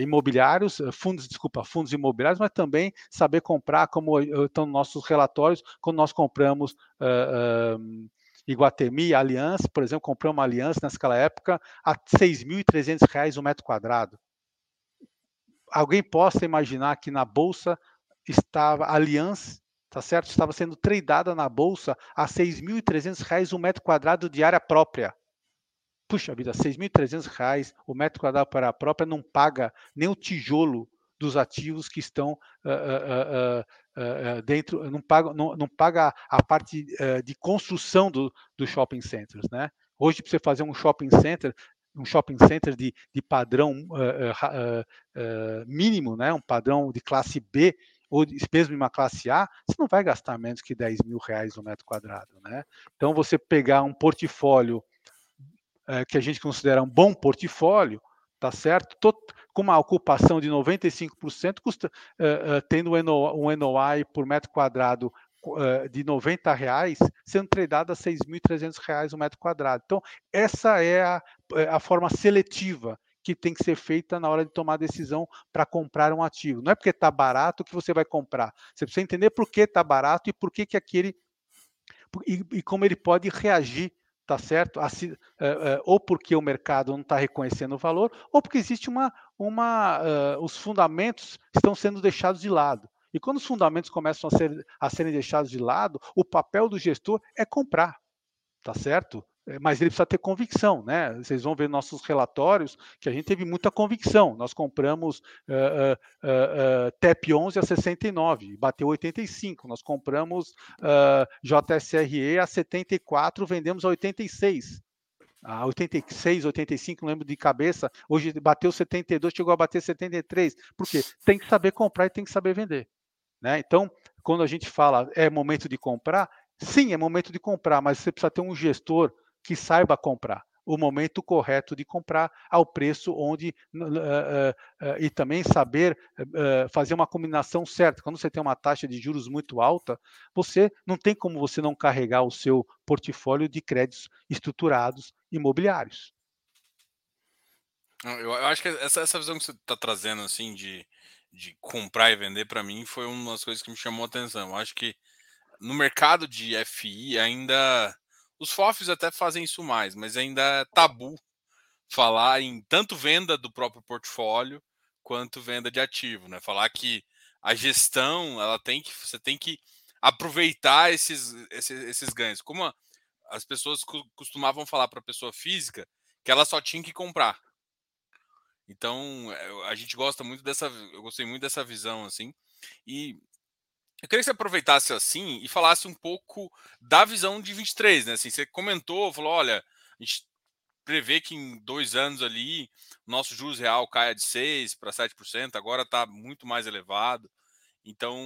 Speaker 2: imobiliários, fundos, desculpa, fundos imobiliários, mas também saber comprar, como estão nossos relatórios, quando nós compramos Iguatemi, Aliança, por exemplo, comprou uma Aliança naquela época a R$ 6.300 o metro quadrado. Alguém possa imaginar que na bolsa estava Aliança, tá certo? Estava sendo tradeada na bolsa a R$ 6.300 o metro quadrado de área própria. Puxa vida, R$ 6.300 o metro quadrado para a própria não paga nem o tijolo dos ativos que estão uh, uh, dentro, não paga, não, não paga a parte de construção do, do shopping centers, né? Hoje, para você fazer um shopping center, um shopping center de, de padrão mínimo, né? um padrão de classe B, ou mesmo em uma classe A, você não vai gastar menos que 10 mil reais no metro quadrado. Né? Então, você pegar um portfólio é, que a gente considera um bom portfólio, tá certo? Com uma ocupação de 95%, custa, uh, uh, tendo um NOI por metro quadrado uh, de 90 reais, sendo tradado a 6.300 reais o metro quadrado. Então, essa é a, a forma seletiva que tem que ser feita na hora de tomar a decisão para comprar um ativo. Não é porque está barato que você vai comprar. Você precisa entender por que está barato e por que, que aquele. E, e como ele pode reagir tá certo? Assim, uh, uh, ou porque o mercado não está reconhecendo o valor, ou porque existe uma, uma uh, os fundamentos estão sendo deixados de lado. E quando os fundamentos começam a, ser, a serem deixados de lado, o papel do gestor é comprar, tá certo? É, mas ele precisa ter convicção, né? Vocês vão ver nossos relatórios que a gente teve muita convicção. Nós compramos uh, uh, uh, TEP 11 a 69, bateu 85. Nós compramos JSRE a 74, vendemos a 86. A 86, 85, não lembro de cabeça. Hoje bateu 72, chegou a bater 73. Por quê? Tem que saber comprar e tem que saber vender. Né? Então, quando a gente fala é momento de comprar, sim, é momento de comprar, mas você precisa ter um gestor que saiba comprar o momento correto de comprar ao preço onde uh, uh, uh, e também saber fazer uma combinação certa. Quando você tem uma taxa de juros muito alta, você não tem como você não carregar o seu portfólio de créditos estruturados imobiliários.
Speaker 1: Eu acho que essa, essa visão que você está trazendo assim de, de comprar e vender para mim foi uma das coisas que me chamou a atenção. Eu acho que no mercado de FI ainda os FOFs até fazem isso mais, mas ainda é tabu falar em tanto venda do próprio portfólio quanto venda de ativo, né? Falar que a gestão, ela tem que você tem que aproveitar esses, esses, esses ganhos. Como a, as pessoas costumavam falar para a pessoa física que ela só tinha que comprar. Então, a gente gosta muito dessa, eu gostei muito dessa visão assim. E eu queria que você aproveitasse assim e falasse um pouco da visão de 23, né? Assim, você comentou, falou, olha, a gente prevê que em dois anos ali nosso juros real caia de 6 para 7%, agora está muito mais elevado. Então,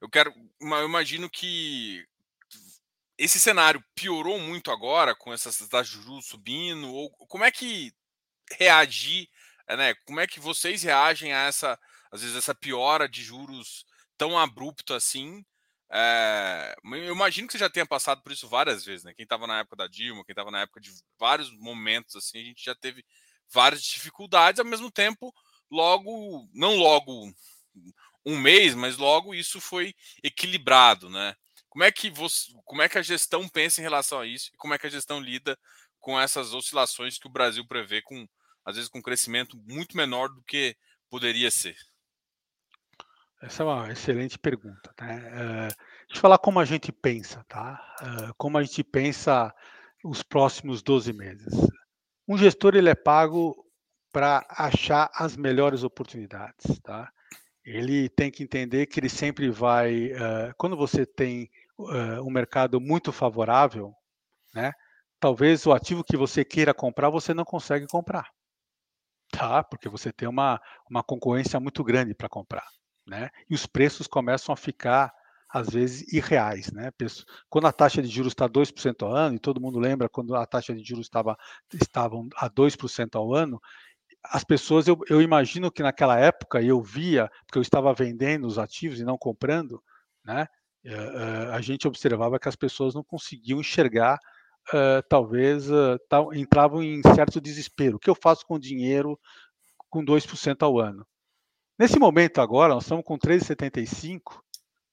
Speaker 1: eu quero, eu imagino que esse cenário piorou muito agora com essas taxas de juros subindo, ou como é que reagir, né? Como é que vocês reagem a essa, às vezes essa piora de juros tão abrupto assim. É, eu imagino que você já tenha passado por isso várias vezes, né? Quem estava na época da Dilma, quem estava na época de vários momentos assim, a gente já teve várias dificuldades, ao mesmo tempo, logo, não logo um mês, mas logo isso foi equilibrado, né? Como é que você, como é que a gestão pensa em relação a isso e como é que a gestão lida com essas oscilações que o Brasil prevê com às vezes com um crescimento muito menor do que poderia ser?
Speaker 2: Essa é uma excelente pergunta. Né? Uh, deixa eu falar como a gente pensa, tá? Uh, como a gente pensa os próximos 12 meses. Um gestor ele é pago para achar as melhores oportunidades, tá? Ele tem que entender que ele sempre vai, uh, quando você tem um mercado muito favorável, né? Talvez o ativo que você queira comprar você não consegue comprar, tá? Porque você tem uma, uma concorrência muito grande para comprar né? E os preços começam a ficar às vezes irreais, né? Quando a taxa de juros está 2% ao ano, e todo mundo lembra quando a taxa de juros estava estavam a 2% ao ano, as pessoas, eu, eu imagino que naquela época eu via, porque eu estava vendendo os ativos e não comprando, né? Uh, a gente observava que as pessoas não conseguiam enxergar, uh, talvez tal, entravam em certo desespero. O que eu faço com dinheiro com 2% ao ano? Nesse momento agora, nós estamos com 3,75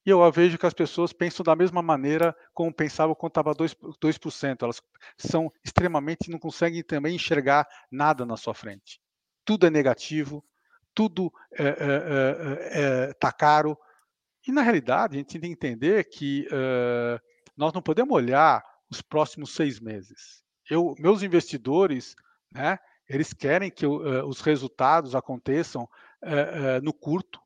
Speaker 2: e eu vejo que as pessoas pensam da mesma maneira como pensavam quando estava 2%, 2%. Elas são extremamente, não conseguem também enxergar nada na sua frente. Tudo é negativo, tudo está é, é, é, caro. E, na realidade, a gente tem que entender que nós não podemos olhar os próximos seis meses. Eu, meus investidores, né, eles querem que uh, os resultados aconteçam uh, uh, no curto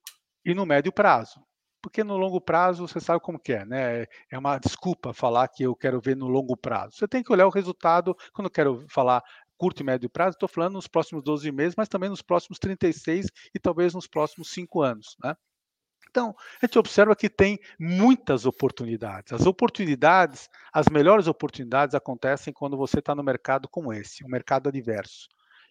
Speaker 2: e no médio prazo. Porque no longo prazo, você sabe como que é, né? É uma desculpa falar que eu quero ver no longo prazo. Você tem que olhar o resultado, quando eu quero falar curto e médio prazo, estou falando nos próximos 12 meses, mas também nos próximos 36 e talvez nos próximos 5 anos, né? Então, a gente observa que tem muitas oportunidades. As oportunidades, as melhores oportunidades acontecem quando você está no mercado como esse, um mercado adverso.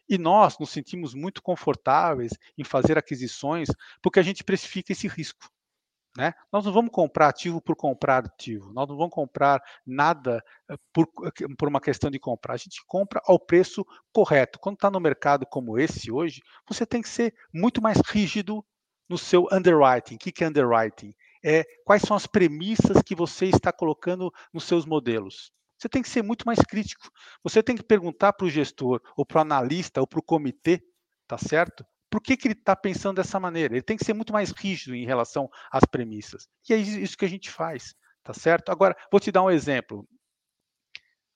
Speaker 2: E nós nos sentimos muito confortáveis em fazer aquisições porque a gente precifica esse risco. Né? Nós não vamos comprar ativo por comprar ativo, nós não vamos comprar nada eh, por, eh, por uma questão de comprar, a gente compra ao preço correto. Quando está no mercado como esse hoje, você tem que ser muito mais rígido no seu underwriting. O que é underwriting? É quais são as premissas que você está colocando nos seus modelos. Você tem que ser muito mais crítico. Você tem que perguntar para o gestor, ou para o analista, ou para o comitê, tá certo? Por que, que ele está pensando dessa maneira? Ele tem que ser muito mais rígido em relação às premissas. E é isso que a gente faz, tá certo? Agora, vou te dar um exemplo.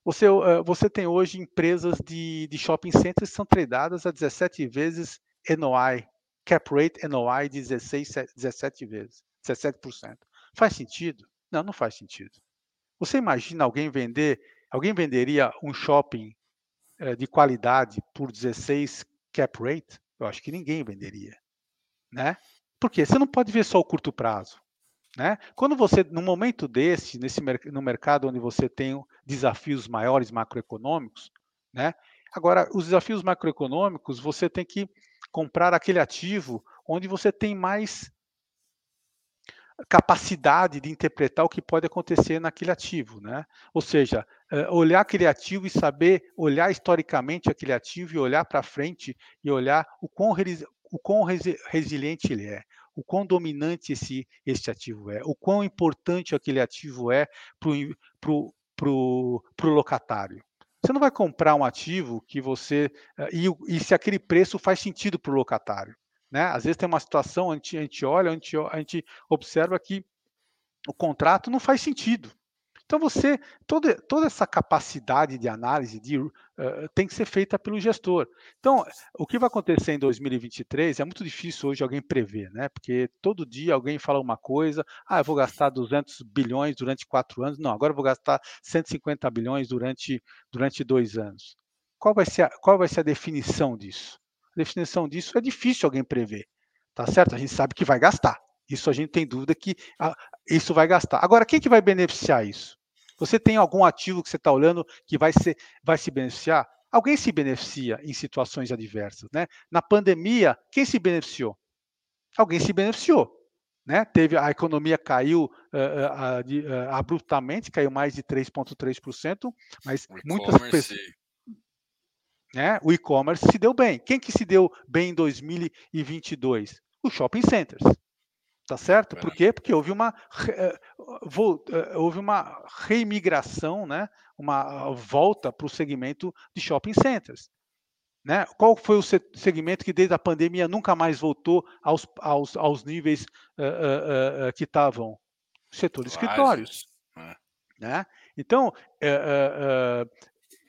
Speaker 2: Você, você tem hoje empresas de, de shopping centers que são tradeadas a 17 vezes NOI cap rate NOI de 16, 17 vezes, 17%. Faz sentido? Não, não faz sentido. Você imagina alguém vender, alguém venderia um shopping eh, de qualidade por 16 cap rate? Eu acho que ninguém venderia, né? Porque você não pode ver só o curto prazo, né? Quando você, num momento desse, nesse no mercado onde você tem desafios maiores macroeconômicos, né? Agora, os desafios macroeconômicos, você tem que comprar aquele ativo onde você tem mais capacidade de interpretar o que pode acontecer naquele ativo, né? Ou seja, eh, olhar aquele ativo e saber olhar historicamente aquele ativo e olhar para frente e olhar o quão, o quão resiliente ele é, o quão dominante esse, esse ativo é, o quão importante aquele ativo é para o locatário. Você não vai comprar um ativo que você. Eh, e, e se aquele preço faz sentido para o locatário. Né? Às vezes tem uma situação, a gente, a gente olha, a gente, a gente observa que o contrato não faz sentido. Então você toda, toda essa capacidade de análise de, uh, tem que ser feita pelo gestor. Então o que vai acontecer em 2023 é muito difícil hoje alguém prever, né? Porque todo dia alguém fala uma coisa, ah, eu vou gastar 200 bilhões durante quatro anos, não, agora eu vou gastar 150 bilhões durante durante dois anos. Qual vai ser a, qual vai ser a definição disso? Definição disso é difícil alguém prever, tá certo? A gente sabe que vai gastar. Isso a gente tem dúvida que ah, isso vai gastar. Agora, quem que vai beneficiar isso? Você tem algum ativo que você está olhando que vai, ser, vai se beneficiar? Alguém se beneficia em situações adversas, né? Na pandemia, quem se beneficiou? Alguém se beneficiou, né? Teve a economia caiu uh, uh, uh, abruptamente, caiu mais de 3,3%, mas muitas pessoas né? O e-commerce se deu bem. Quem que se deu bem em 2022? Os shopping centers. Tá certo? Por quê? Porque houve uma, eh, eh, houve uma reimigração, né? uma volta para o segmento de shopping centers. Né? Qual foi o segmento que desde a pandemia nunca mais voltou aos, aos, aos níveis uh, uh, uh, que estavam? Setor de escritórios. É. Né? Então,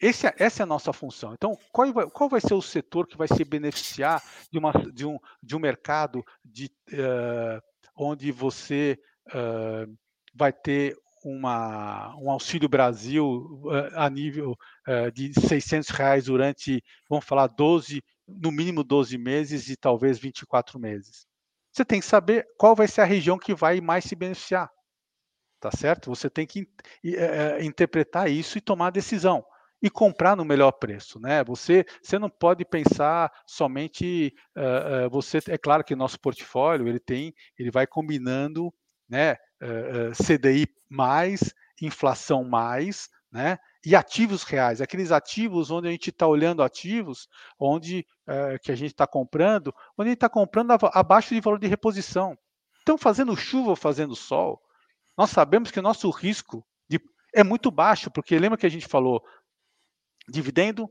Speaker 2: esse, é, essa é a nossa função. Então, qual vai, qual vai, ser o setor que vai se beneficiar de, uma, de, um, de um mercado de, onde você uh, vai ter uma, um Auxílio Brasil uh, a nível uh, de 600 reais durante, vamos falar, 12, no mínimo 12 meses e talvez 24 meses. Você tem que saber qual vai ser a região que vai mais se beneficiar. Tá certo? Você tem que interpretar isso e tomar a decisão e comprar no melhor preço, né? Você, você não pode pensar somente, uh, uh, você é claro que nosso portfólio ele tem, ele vai combinando, né? Uh, CDI mais, inflação mais, né? E ativos reais, aqueles ativos onde a gente está olhando ativos, onde que a gente está comprando, onde a gente está comprando abaixo de valor de reposição. Então, fazendo chuva fazendo sol, nós sabemos que o nosso risco de, é muito baixo, porque lembra que a gente falou, dividendo,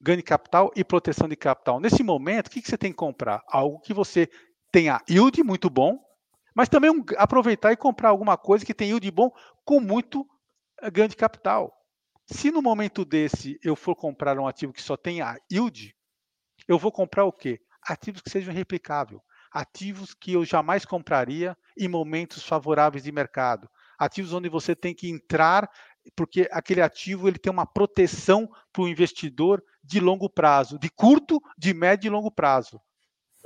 Speaker 2: ganho de capital e proteção de capital. Nesse momento, o que, você tem que comprar? Algo que você tenha yield muito bom, mas também um, aproveitar e comprar alguma coisa que tem yield bom com muito eh, ganho de capital. Se no momento desse eu for comprar um ativo que só tenha yield, eu vou comprar o quê? ativos que sejam replicáveis, ativos que eu jamais compraria em momentos favoráveis de mercado, ativos onde você tem que entrar porque aquele ativo ele tem uma proteção para o investidor de longo prazo, de curto, de médio e longo prazo.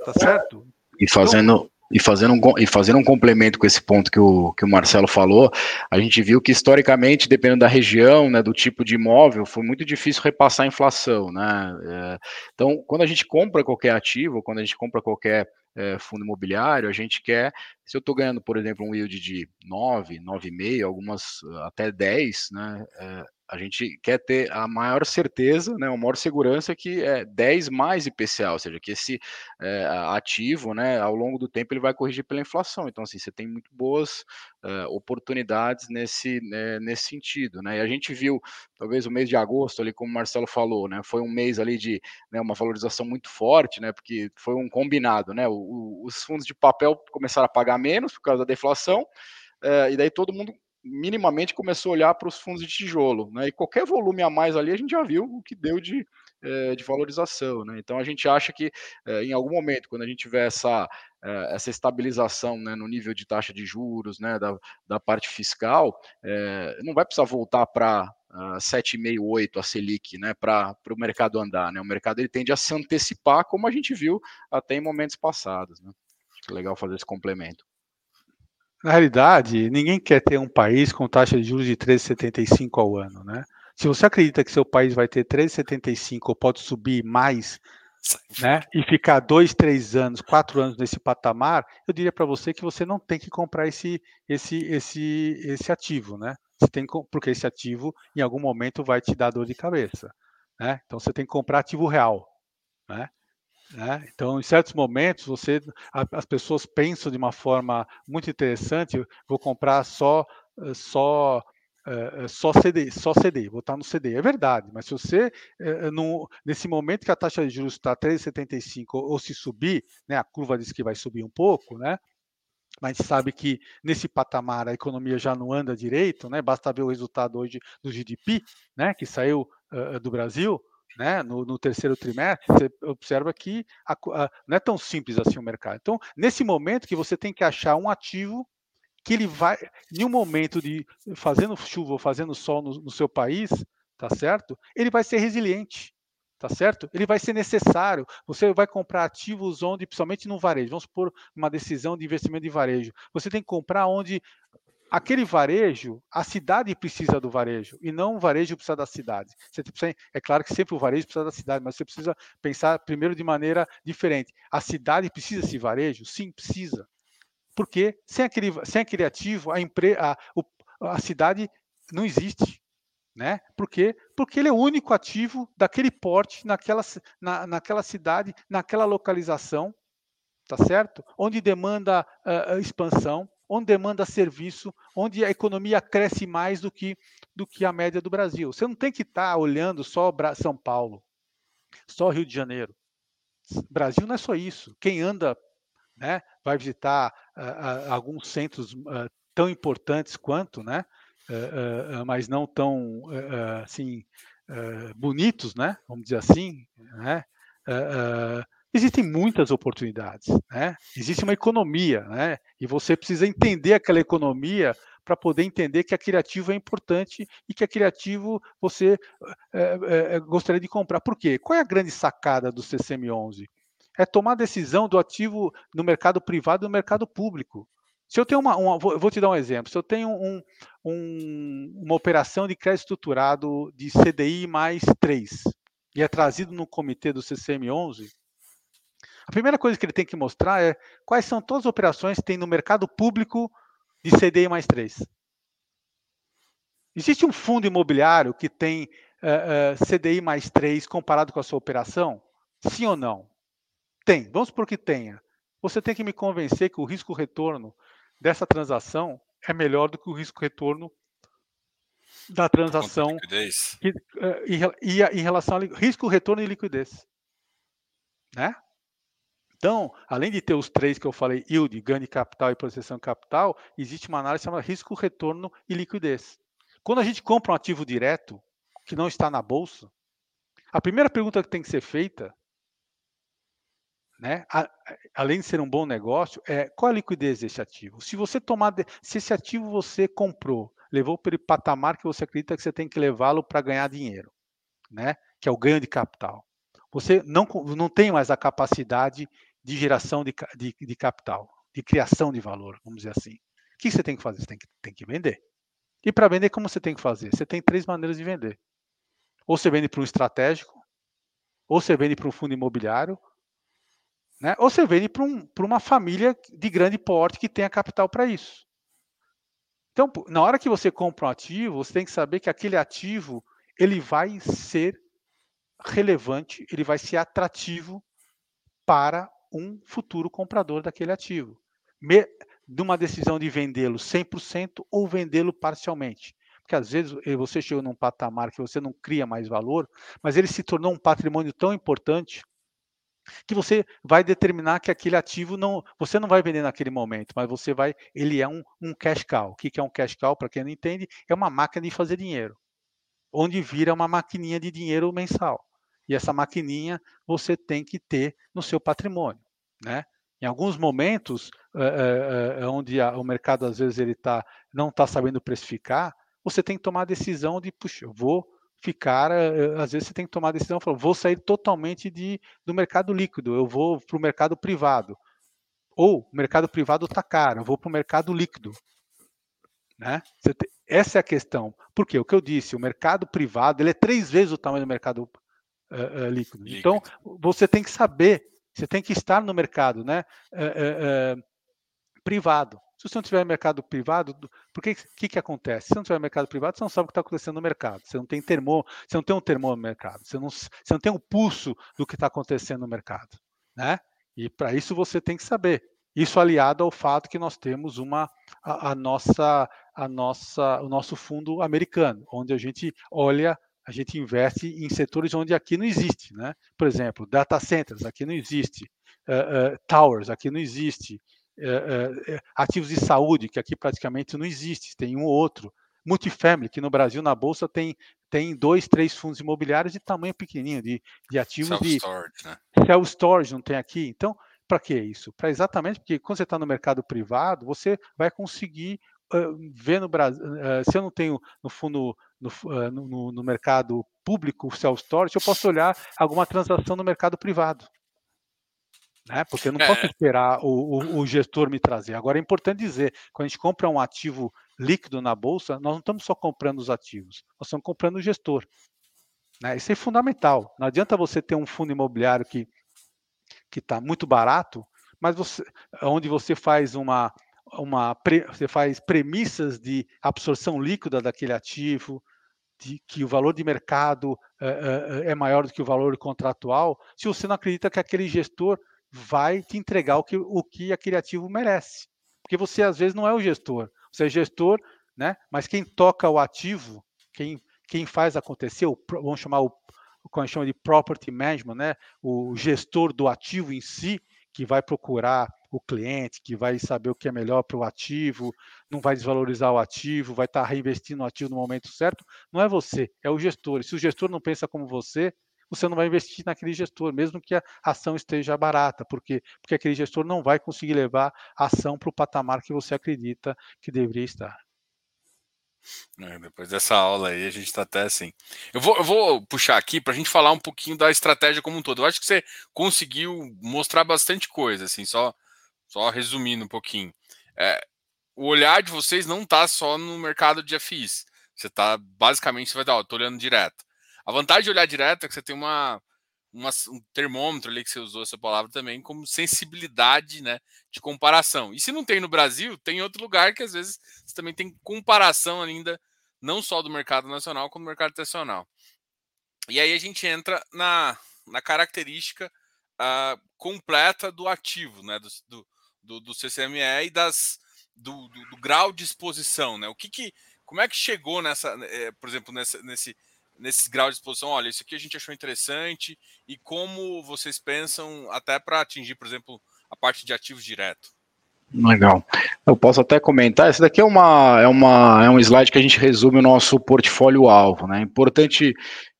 Speaker 2: Tá certo?
Speaker 3: E fazendo, então, e fazendo, um, e fazendo um complemento com esse ponto que o, que o Marcelo falou, a gente viu que historicamente, dependendo da região, né, do tipo de imóvel, foi muito difícil repassar a inflação. Né? É, então, quando a gente compra qualquer ativo, quando a gente compra qualquer é, fundo imobiliário, a gente quer, se eu estou ganhando, por exemplo, um yield de 9, 9,5, algumas até 10, né, é, a gente quer ter a maior certeza, né, a maior segurança que é 10 mais IPCA, ou seja, que esse é, ativo, né, ao longo do tempo ele vai corrigir pela inflação. Então, assim, você tem muito boas é, oportunidades nesse, né, nesse sentido, né, e a gente viu, talvez o mês de agosto ali, como o Marcelo falou, né, foi um mês ali de né, uma valorização muito forte, né, porque foi um combinado, né, os fundos de papel começaram a pagar menos por causa da deflação, é, e daí todo mundo minimamente começou a olhar para os fundos de tijolo, né? E qualquer volume a mais ali a gente já viu o que deu de, é, de valorização, né? Então a gente acha que é, em algum momento, quando a gente tiver essa, é, essa estabilização né, no nível de taxa de juros, né, da, da parte fiscal, não vai precisar voltar para uh, 7,5, 8 a Selic, né, para o mercado andar, né? O mercado ele tende a se antecipar, como a gente viu até em momentos passados, né? Acho legal fazer esse complemento.
Speaker 2: Na realidade, ninguém quer ter um país com taxa de juros de 13,75 ao ano, né? Se você acredita que seu país vai ter 13,75 ou pode subir mais, né, e ficar dois, três anos, quatro anos nesse patamar, eu diria para você que você não tem que comprar esse, esse, esse, esse ativo, né? Você tem, porque esse ativo, em algum momento, vai te dar dor de cabeça, né? Então você tem que comprar ativo real, né? Né? Então, em certos momentos, você, as pessoas pensam de uma forma muito interessante. Vou comprar só, eh, só, eh, só CD, só CD, vou estar no CD. É verdade, mas se você, eh, no, nesse momento que a taxa de juros está 3,75 ou se subir, né, a curva diz que vai subir um pouco, né? mas a sabe que nesse patamar a economia já não anda direito, né? Basta ver o resultado hoje do GDP, né? Que saiu uh, do Brasil, né, no, no, terceiro trimestre, você observa que a, a, não é tão simples assim o mercado. Então, nesse momento que você tem que achar um ativo que ele vai, em um momento de fazendo chuva ou fazendo sol no, no seu país, tá certo? Ele vai ser resiliente, tá certo? Ele vai ser necessário. Você vai comprar ativos onde, principalmente no varejo, vamos supor uma decisão de investimento de varejo. Você tem que comprar onde aquele varejo, a cidade precisa do varejo e não o varejo precisa da cidade. Você precisa, é claro que sempre o varejo precisa da cidade, mas você precisa pensar primeiro de maneira diferente. A cidade precisa desse varejo? Sim, precisa. Porque sem aquele, sem aquele ativo, a, empre, a, a cidade não existe. Né? Por quê? Porque ele é o único ativo daquele porte, naquela, na, naquela cidade, naquela localização, tá certo? Onde demanda uh, expansão, onde demanda serviço, onde a economia cresce mais do que, do que a média do Brasil. Você não tem que estar tá olhando só São Paulo, só Rio de Janeiro. Brasil não é só isso. Quem anda, né, vai visitar uh, uh, alguns centros uh, tão importantes quanto, né, mas não tão assim bonitos, né, vamos dizer assim, né, Existem muitas oportunidades, né? Existe uma economia, né? E você precisa entender aquela economia para poder entender que aquele ativo é importante e que aquele ativo você é, é, gostaria de comprar. Por quê? Qual é a grande sacada do CCM11? É tomar a decisão do ativo no mercado privado e no mercado público. Se eu tenho uma, uma vou te dar um exemplo. Se eu tenho um, um, uma operação de crédito estruturado de CDI mais 3 e é trazido no comitê do CCM11, a primeira coisa que ele tem que mostrar é quais são todas as operações que tem no mercado público de CDI mais 3. Existe um fundo imobiliário que tem uh, uh, CDI mais 3 comparado com a sua operação? Sim ou não? Tem. Vamos supor que tenha. Você tem que me convencer que o risco-retorno dessa transação é melhor do que o risco-retorno da transação que, uh, em, em, relação a risco, retorno e liquidez. Né? Então, além de ter os três que eu falei, yield, ganho de capital e proteção de capital, existe uma análise chamada risco, retorno e liquidez. Quando a gente compra um ativo direto, que não está na bolsa, a primeira pergunta que tem que ser feita né? A, além de ser um bom negócio, é qual a liquidez desse ativo? Se você tomar, se esse ativo você comprou, levou para o patamar que você acredita que você tem que levá-lo para ganhar dinheiro, né? Que é o ganho de capital. Você não, não tem mais a capacidade de geração de, de, de capital, de criação de valor, vamos dizer assim. O que você tem que fazer? Você tem que, tem que vender. E para vender, como você tem que fazer? Você tem três maneiras de vender. Ou você vende para um estratégico, ou você vende para um fundo imobiliário, né? ou você vende para um, uma família de grande porte que tenha capital para isso. Então, na hora que você compra um ativo, você tem que saber que aquele ativo ele vai ser relevante, ele vai ser atrativo para um futuro comprador daquele ativo. Me, de uma decisão de vendê-lo 100% ou vendê-lo parcialmente. Porque às vezes eh, você chegou num patamar que você não cria mais valor, mas ele se tornou um patrimônio tão importante que você vai determinar que aquele ativo não, você não vai vender naquele momento, mas você vai, ele é um, um cash cow. O que é um cash cow? Para quem não entende, é uma máquina de fazer dinheiro, onde vira uma maquininha de dinheiro mensal. E essa maquininha você tem que ter no seu patrimônio, né? Em alguns momentos, é, é, onde a, o mercado às vezes ele tá, não está sabendo precificar, você tem que tomar a decisão de, puxa, eu vou ficar, às vezes você tem que tomar a decisão, vou sair totalmente de, do mercado líquido, eu vou para o mercado privado. Ou o mercado privado está caro, eu vou para o mercado líquido. Né? Essa é a questão. Porque o que eu disse, o mercado privado ele é três vezes o tamanho do mercado uh, uh, líquido. líquido. Então, você tem que saber, você tem que estar no mercado né, uh, privado. Se você não tiver mercado privado, por que, que acontece? Se não tiver mercado privado, você não sabe o que está acontecendo no mercado. Você não tem termo, você não tem um termômetro no mercado. Você não, você não tem um pulso do que está acontecendo no mercado, né? E para isso você tem que saber. Isso aliado ao fato que nós temos uma a, a nossa a nossa o nosso fundo americano, onde a gente olha a gente investe em setores onde aqui não existe, né? Por exemplo, data centers, aqui não existe, uh, uh, towers, aqui não existe, uh, ativos de saúde, que aqui praticamente não existe, tem um ou outro. Multifamily, que no Brasil, na Bolsa, tem, tem dois, três fundos imobiliários de tamanho pequenininho, de, de ativos self-storage, de... Né? Self-storage não tem aqui. Então, para que isso? Para exatamente porque quando você está no mercado privado, você vai conseguir ver no Brasil. Se eu não tenho no fundo no, no, no mercado público self-storage, eu posso olhar alguma transação no mercado privado. Né? Porque eu não é. posso esperar o, o, o, gestor me trazer. Agora é importante dizer, quando a gente compra um ativo líquido na bolsa, nós não estamos só comprando os ativos, nós estamos comprando o gestor. Né? Isso é fundamental. Não adianta você ter um fundo imobiliário que que está muito barato, mas você, onde você faz uma uma você faz premissas de absorção líquida daquele ativo, de que o valor de mercado é, é, é, maior do que o valor contratual, se você não acredita que aquele gestor vai te entregar o que, o que aquele ativo merece. Porque você, às vezes, não é o gestor. Você é gestor, né? mas quem toca o ativo, quem, quem faz acontecer, o, vamos chamar o, como chama de property management, né? o gestor do ativo em si, que vai procurar o cliente, que vai saber o que é melhor para o ativo, não vai desvalorizar o ativo, vai estar reinvestindo no ativo no momento certo, não é você, é o gestor. E se o gestor não pensa como você, você não vai investir naquele gestor, mesmo que a ação esteja barata, porque porque aquele gestor não vai conseguir levar a ação para o patamar que você acredita que deveria estar.
Speaker 1: É, depois dessa aula aí, a gente está até assim. Eu vou, eu vou puxar aqui para a gente falar um pouquinho da estratégia como um todo. Eu acho que você conseguiu mostrar bastante coisa, assim, só, só resumindo um pouquinho. É, o olhar de vocês não está só no mercado de FIs. Você está, basicamente, você vai dar, ó, tô olhando direto. A vantagem de olhar direto é que você tem uma, uma, um termômetro ali que você usou essa palavra também, como sensibilidade né, de comparação. E se não tem no Brasil, tem em outro lugar que às vezes você também tem comparação ainda, não só do mercado nacional, como do mercado internacional. E aí a gente entra na, na característica uh, completa do ativo, né, do, do, do CCME e das, do, do, do, grau de exposição. Né? O que, que como é que chegou nessa, eh, por exemplo, nessa, nesse nesse grau de exposição, olha, isso aqui a gente achou interessante e como vocês pensam até para atingir, por exemplo, a parte de ativos direto?
Speaker 3: Legal. Eu posso até comentar, esse daqui é, uma, é, uma, é um slide que a gente resume o nosso portfólio alvo, né? É importante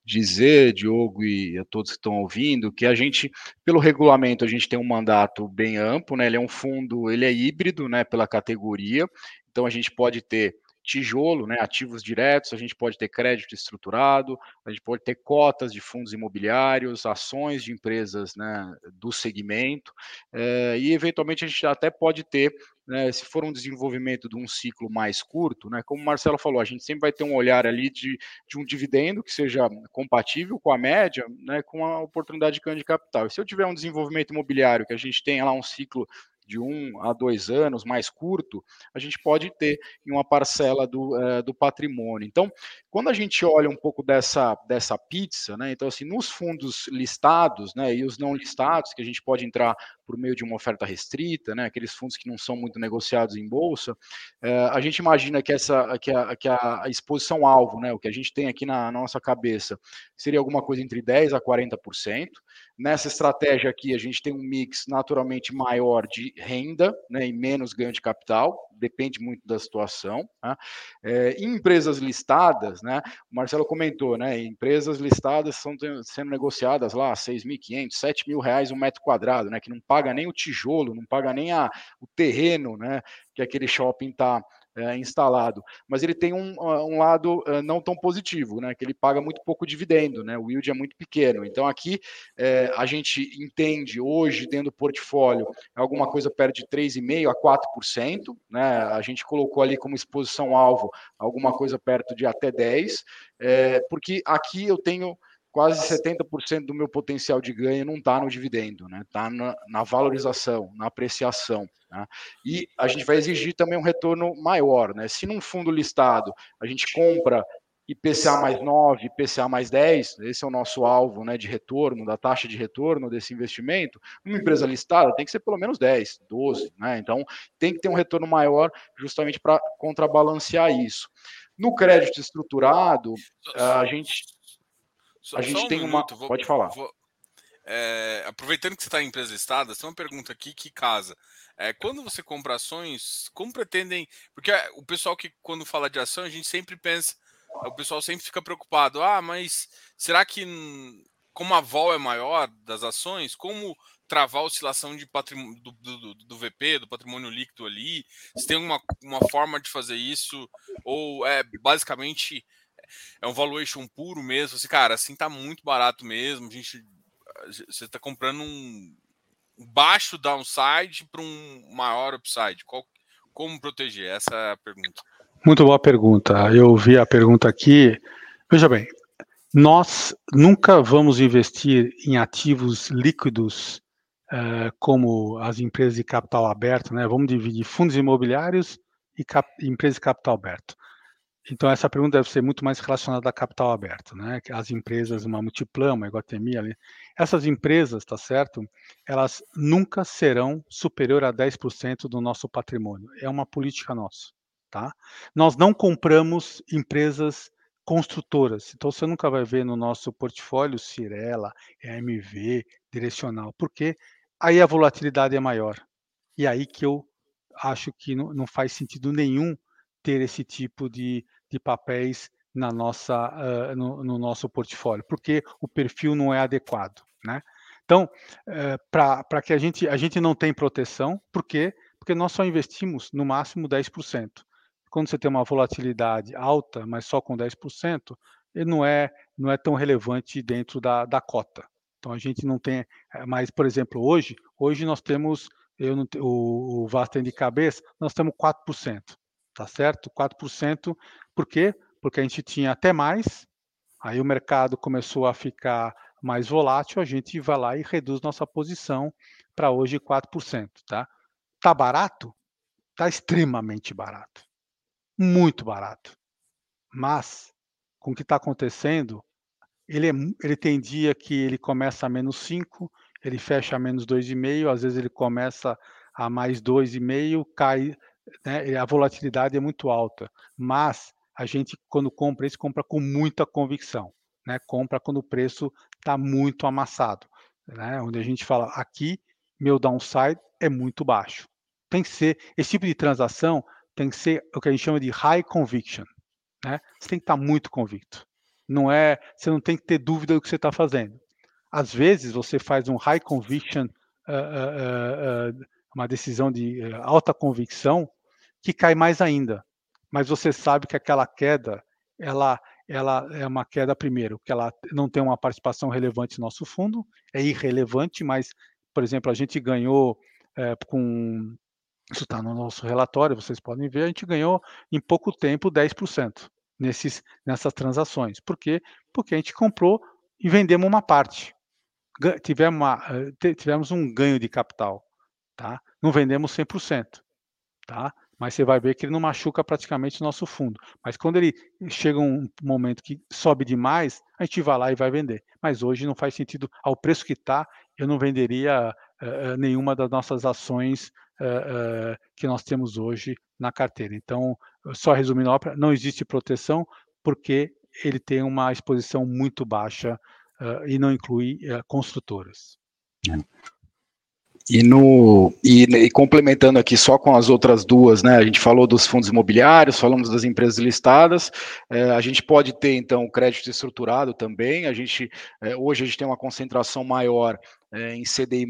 Speaker 3: dizer, Diogo e a todos que estão ouvindo, que a gente, pelo regulamento, a gente tem um mandato bem amplo, né? Ele é um fundo, ele é híbrido, né? Pela categoria, então a gente pode ter tijolo, né, ativos diretos, a gente pode ter crédito estruturado, a gente pode ter cotas de fundos imobiliários, ações de empresas né, do segmento, é, e eventualmente a gente até pode ter, né, se for um desenvolvimento de um ciclo mais curto, né, como o Marcelo falou, a gente sempre vai ter um olhar ali de, de um dividendo que seja compatível com a média, né, com a oportunidade de ganho de capital. E se eu tiver um desenvolvimento imobiliário que a gente tenha lá um ciclo de um a dois anos, mais curto, a gente pode ter em uma parcela do, uh, do patrimônio. Então, quando a gente olha um pouco dessa, dessa pizza, né, então assim, nos fundos listados, né, e os não listados, que a gente pode entrar por meio de uma oferta restrita, né, aqueles fundos que não são muito negociados em bolsa, uh, a gente imagina que essa, que a, que a exposição alvo, né, o que a gente tem aqui na, na nossa cabeça, seria alguma coisa entre 10 a 40%. Nessa estratégia aqui, a gente tem um mix naturalmente maior de renda né, e menos ganho de capital, depende muito da situação. Né? É, em empresas listadas, né, o Marcelo comentou, né, empresas listadas são sendo negociadas lá 6.500, 7 mil reais um metro quadrado, né, que não paga nem o tijolo, não paga nem a, o terreno né, que aquele shopping está é, instalado, mas ele tem um, um lado uh, não tão positivo, né? Que ele paga muito pouco dividendo, né? O yield é muito pequeno. Então aqui é, a gente entende hoje dentro do portfólio alguma coisa perto de 3,5% a 4%, né? A gente colocou ali como exposição alvo alguma coisa perto de até 10%, é, porque aqui eu tenho quase 70% do meu potencial de ganho não está no dividendo, né? Está na, na, valorização, na apreciação. Né? E a gente vai exigir também um retorno maior, né? Se num fundo listado a gente compra IPCA mais 9, IPCA mais 10, esse é o nosso alvo né, de retorno, da taxa de retorno desse investimento, uma empresa listada tem que ser pelo menos 10, 12, né? Então tem que ter um retorno maior justamente para contrabalancear isso. No crédito estruturado, a gente a gente um tem minuto, uma. Vou, Pode falar. Vou,
Speaker 1: é, aproveitando que você está em empresa listada, tem uma pergunta aqui que casa. É, quando você compra ações, como pretendem. Porque o pessoal que, quando fala de ação, a gente sempre pensa. O pessoal sempre fica preocupado. Ah, mas será que, como a vol é maior das ações, como travar a oscilação de patrimônio, do, do, do, VP, do patrimônio líquido ali? Se tem uma, uma forma de fazer isso? Ou é basicamente é um valuation puro mesmo. Assim, cara, assim tá muito barato mesmo. A gente, você tá comprando um baixo downside para um maior upside. Qual, como proteger? Essa é a pergunta.
Speaker 2: Muito boa pergunta. Eu vi a pergunta aqui. Veja bem, nós nunca vamos investir em ativos líquidos uh, como as empresas de capital aberto, né? Vamos dividir fundos imobiliários e empresas de capital aberto. Então, essa pergunta deve ser muito mais relacionada a capital aberto, né? As empresas, uma Multiplan, uma Iguatemi, ali, essas empresas, tá certo? Elas nunca serão superior a 10% do nosso patrimônio. É uma política nossa, tá? Nós não compramos empresas construtoras. Então, você nunca vai ver no nosso portfólio Cirela, EMV, Direcional, porque aí a volatilidade é maior. E aí que eu acho que não, não faz sentido nenhum ter esse tipo de, de papéis na nossa, uh, no, no, nosso portfólio, porque o perfil não é adequado. Né? Então, uh, para que a gente, a gente não tem proteção, por quê? Porque nós só investimos no máximo 10%. Quando você tem uma volatilidade alta, mas só com 10%, ele não é, não é tão relevante dentro da, da cota. Então a gente não tem, eh, mas por exemplo, hoje, hoje nós temos, eu não, o, o Vasta de cabeça, nós temos 4% tá certo? 4%. Por quê? Porque a gente tinha até mais, aí o mercado começou a ficar mais volátil, a gente vai lá e reduz nossa posição para hoje 4%, tá? Tá barato? Tá extremamente barato. Muito barato. Mas, com o que está acontecendo, ele, é, ele tem dia que ele começa a menos 5, ele fecha a menos 2,5, às vezes ele começa a mais 2,5, cai né, a volatilidade é muito alta, mas a gente, quando compra isso, compra com muita convicção, né? compra quando o preço está muito amassado, né? onde a gente fala, aqui, meu downside é muito baixo. Tem que ser, esse tipo de transação tem que ser o que a gente chama de high conviction. Né? Você tem que estar tá muito convicto. Não é, você não tem que ter dúvida do que você está fazendo. Às vezes você faz um high conviction, uh, uh, uh, uma decisão de eh, alta convicção que cai mais ainda. Mas você sabe que aquela queda, ela, ela é uma queda primeiro, que ela não tem uma participação relevante no nosso fundo, é irrelevante, mas, por exemplo, a gente ganhou é, com isso está no nosso relatório, vocês podem ver, a gente ganhou em pouco tempo 10% nesses, nessas transações. Por quê? Porque a gente comprou e vendemos uma parte. Tivemos, uma, eh, tivemos um ganho de capital. Tá? Não vendemos 100%. Tá? Mas você vai ver que ele não machuca praticamente o nosso fundo. Mas quando ele chega um momento que sobe demais, a gente vai lá e vai vender. Mas hoje não faz sentido, ao preço que está, eu não venderia uh, nenhuma das nossas ações uh, uh, que nós temos hoje na carteira. Então, só resumindo a ópera, não existe proteção porque ele tem uma exposição muito baixa e não inclui construtoras. É.
Speaker 3: E, no, e, e, complementando aqui só com as outras duas, né? A gente falou dos fundos imobiliários, falamos das empresas listadas. É, a gente pode ter então crédito estruturado também. A gente é, hoje a gente tem uma concentração maior é, em CDI+,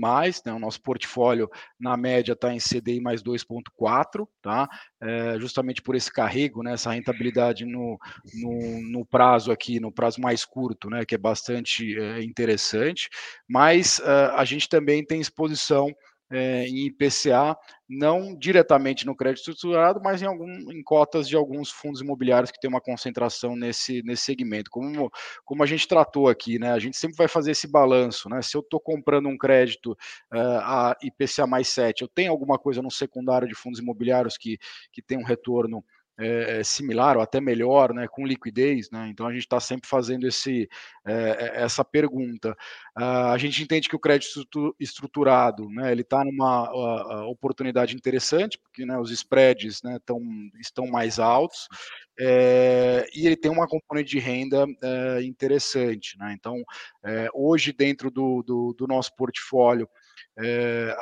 Speaker 3: né, o nosso portfólio na média está em CDI mais 2,4, tá? É, justamente por esse carrego, né, essa rentabilidade no, no, no, prazo aqui, no prazo mais curto, né, que é bastante é, interessante, mas a gente também tem exposição é, em IPCA, não diretamente no crédito estruturado, mas em, algum, em cotas de alguns fundos imobiliários que tem uma concentração nesse, nesse segmento. Como, como a gente tratou aqui, né? A gente sempre vai fazer esse balanço, né? Se eu estou comprando um crédito uh, a IPCA mais 7, eu tenho alguma coisa no secundário de fundos imobiliários que, que tem um retorno é, similar ou até melhor, né, com liquidez, né? Então a gente está sempre fazendo esse, é, essa pergunta. Uh, a gente entende que o crédito estruturado, né, ele está numa oportunidade interessante, porque né, os spreads né, tão, estão mais altos é, e ele tem uma componente de renda interessante, né? Então hoje dentro do, do, do nosso portfólio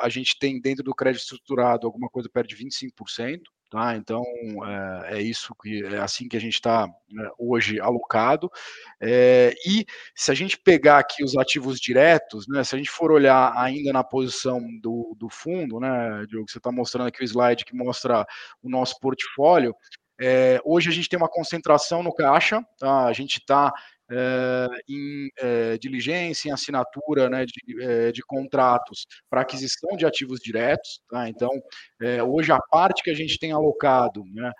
Speaker 3: a gente tem dentro do crédito estruturado alguma coisa perto de 25%. Tá? Então é, é, isso que é assim que a gente está né, hoje alocado. É, e se a gente pegar aqui os ativos diretos, né, se a gente for olhar ainda na posição do, do fundo, né, Diogo, você está mostrando aqui o slide que mostra o nosso portfólio. É, hoje a gente tem uma concentração no caixa, tá? a gente está em é, diligência, em assinatura né, de, é, de contratos para aquisição de ativos diretos. Tá? Então, hoje a parte que a gente tem alocado, né,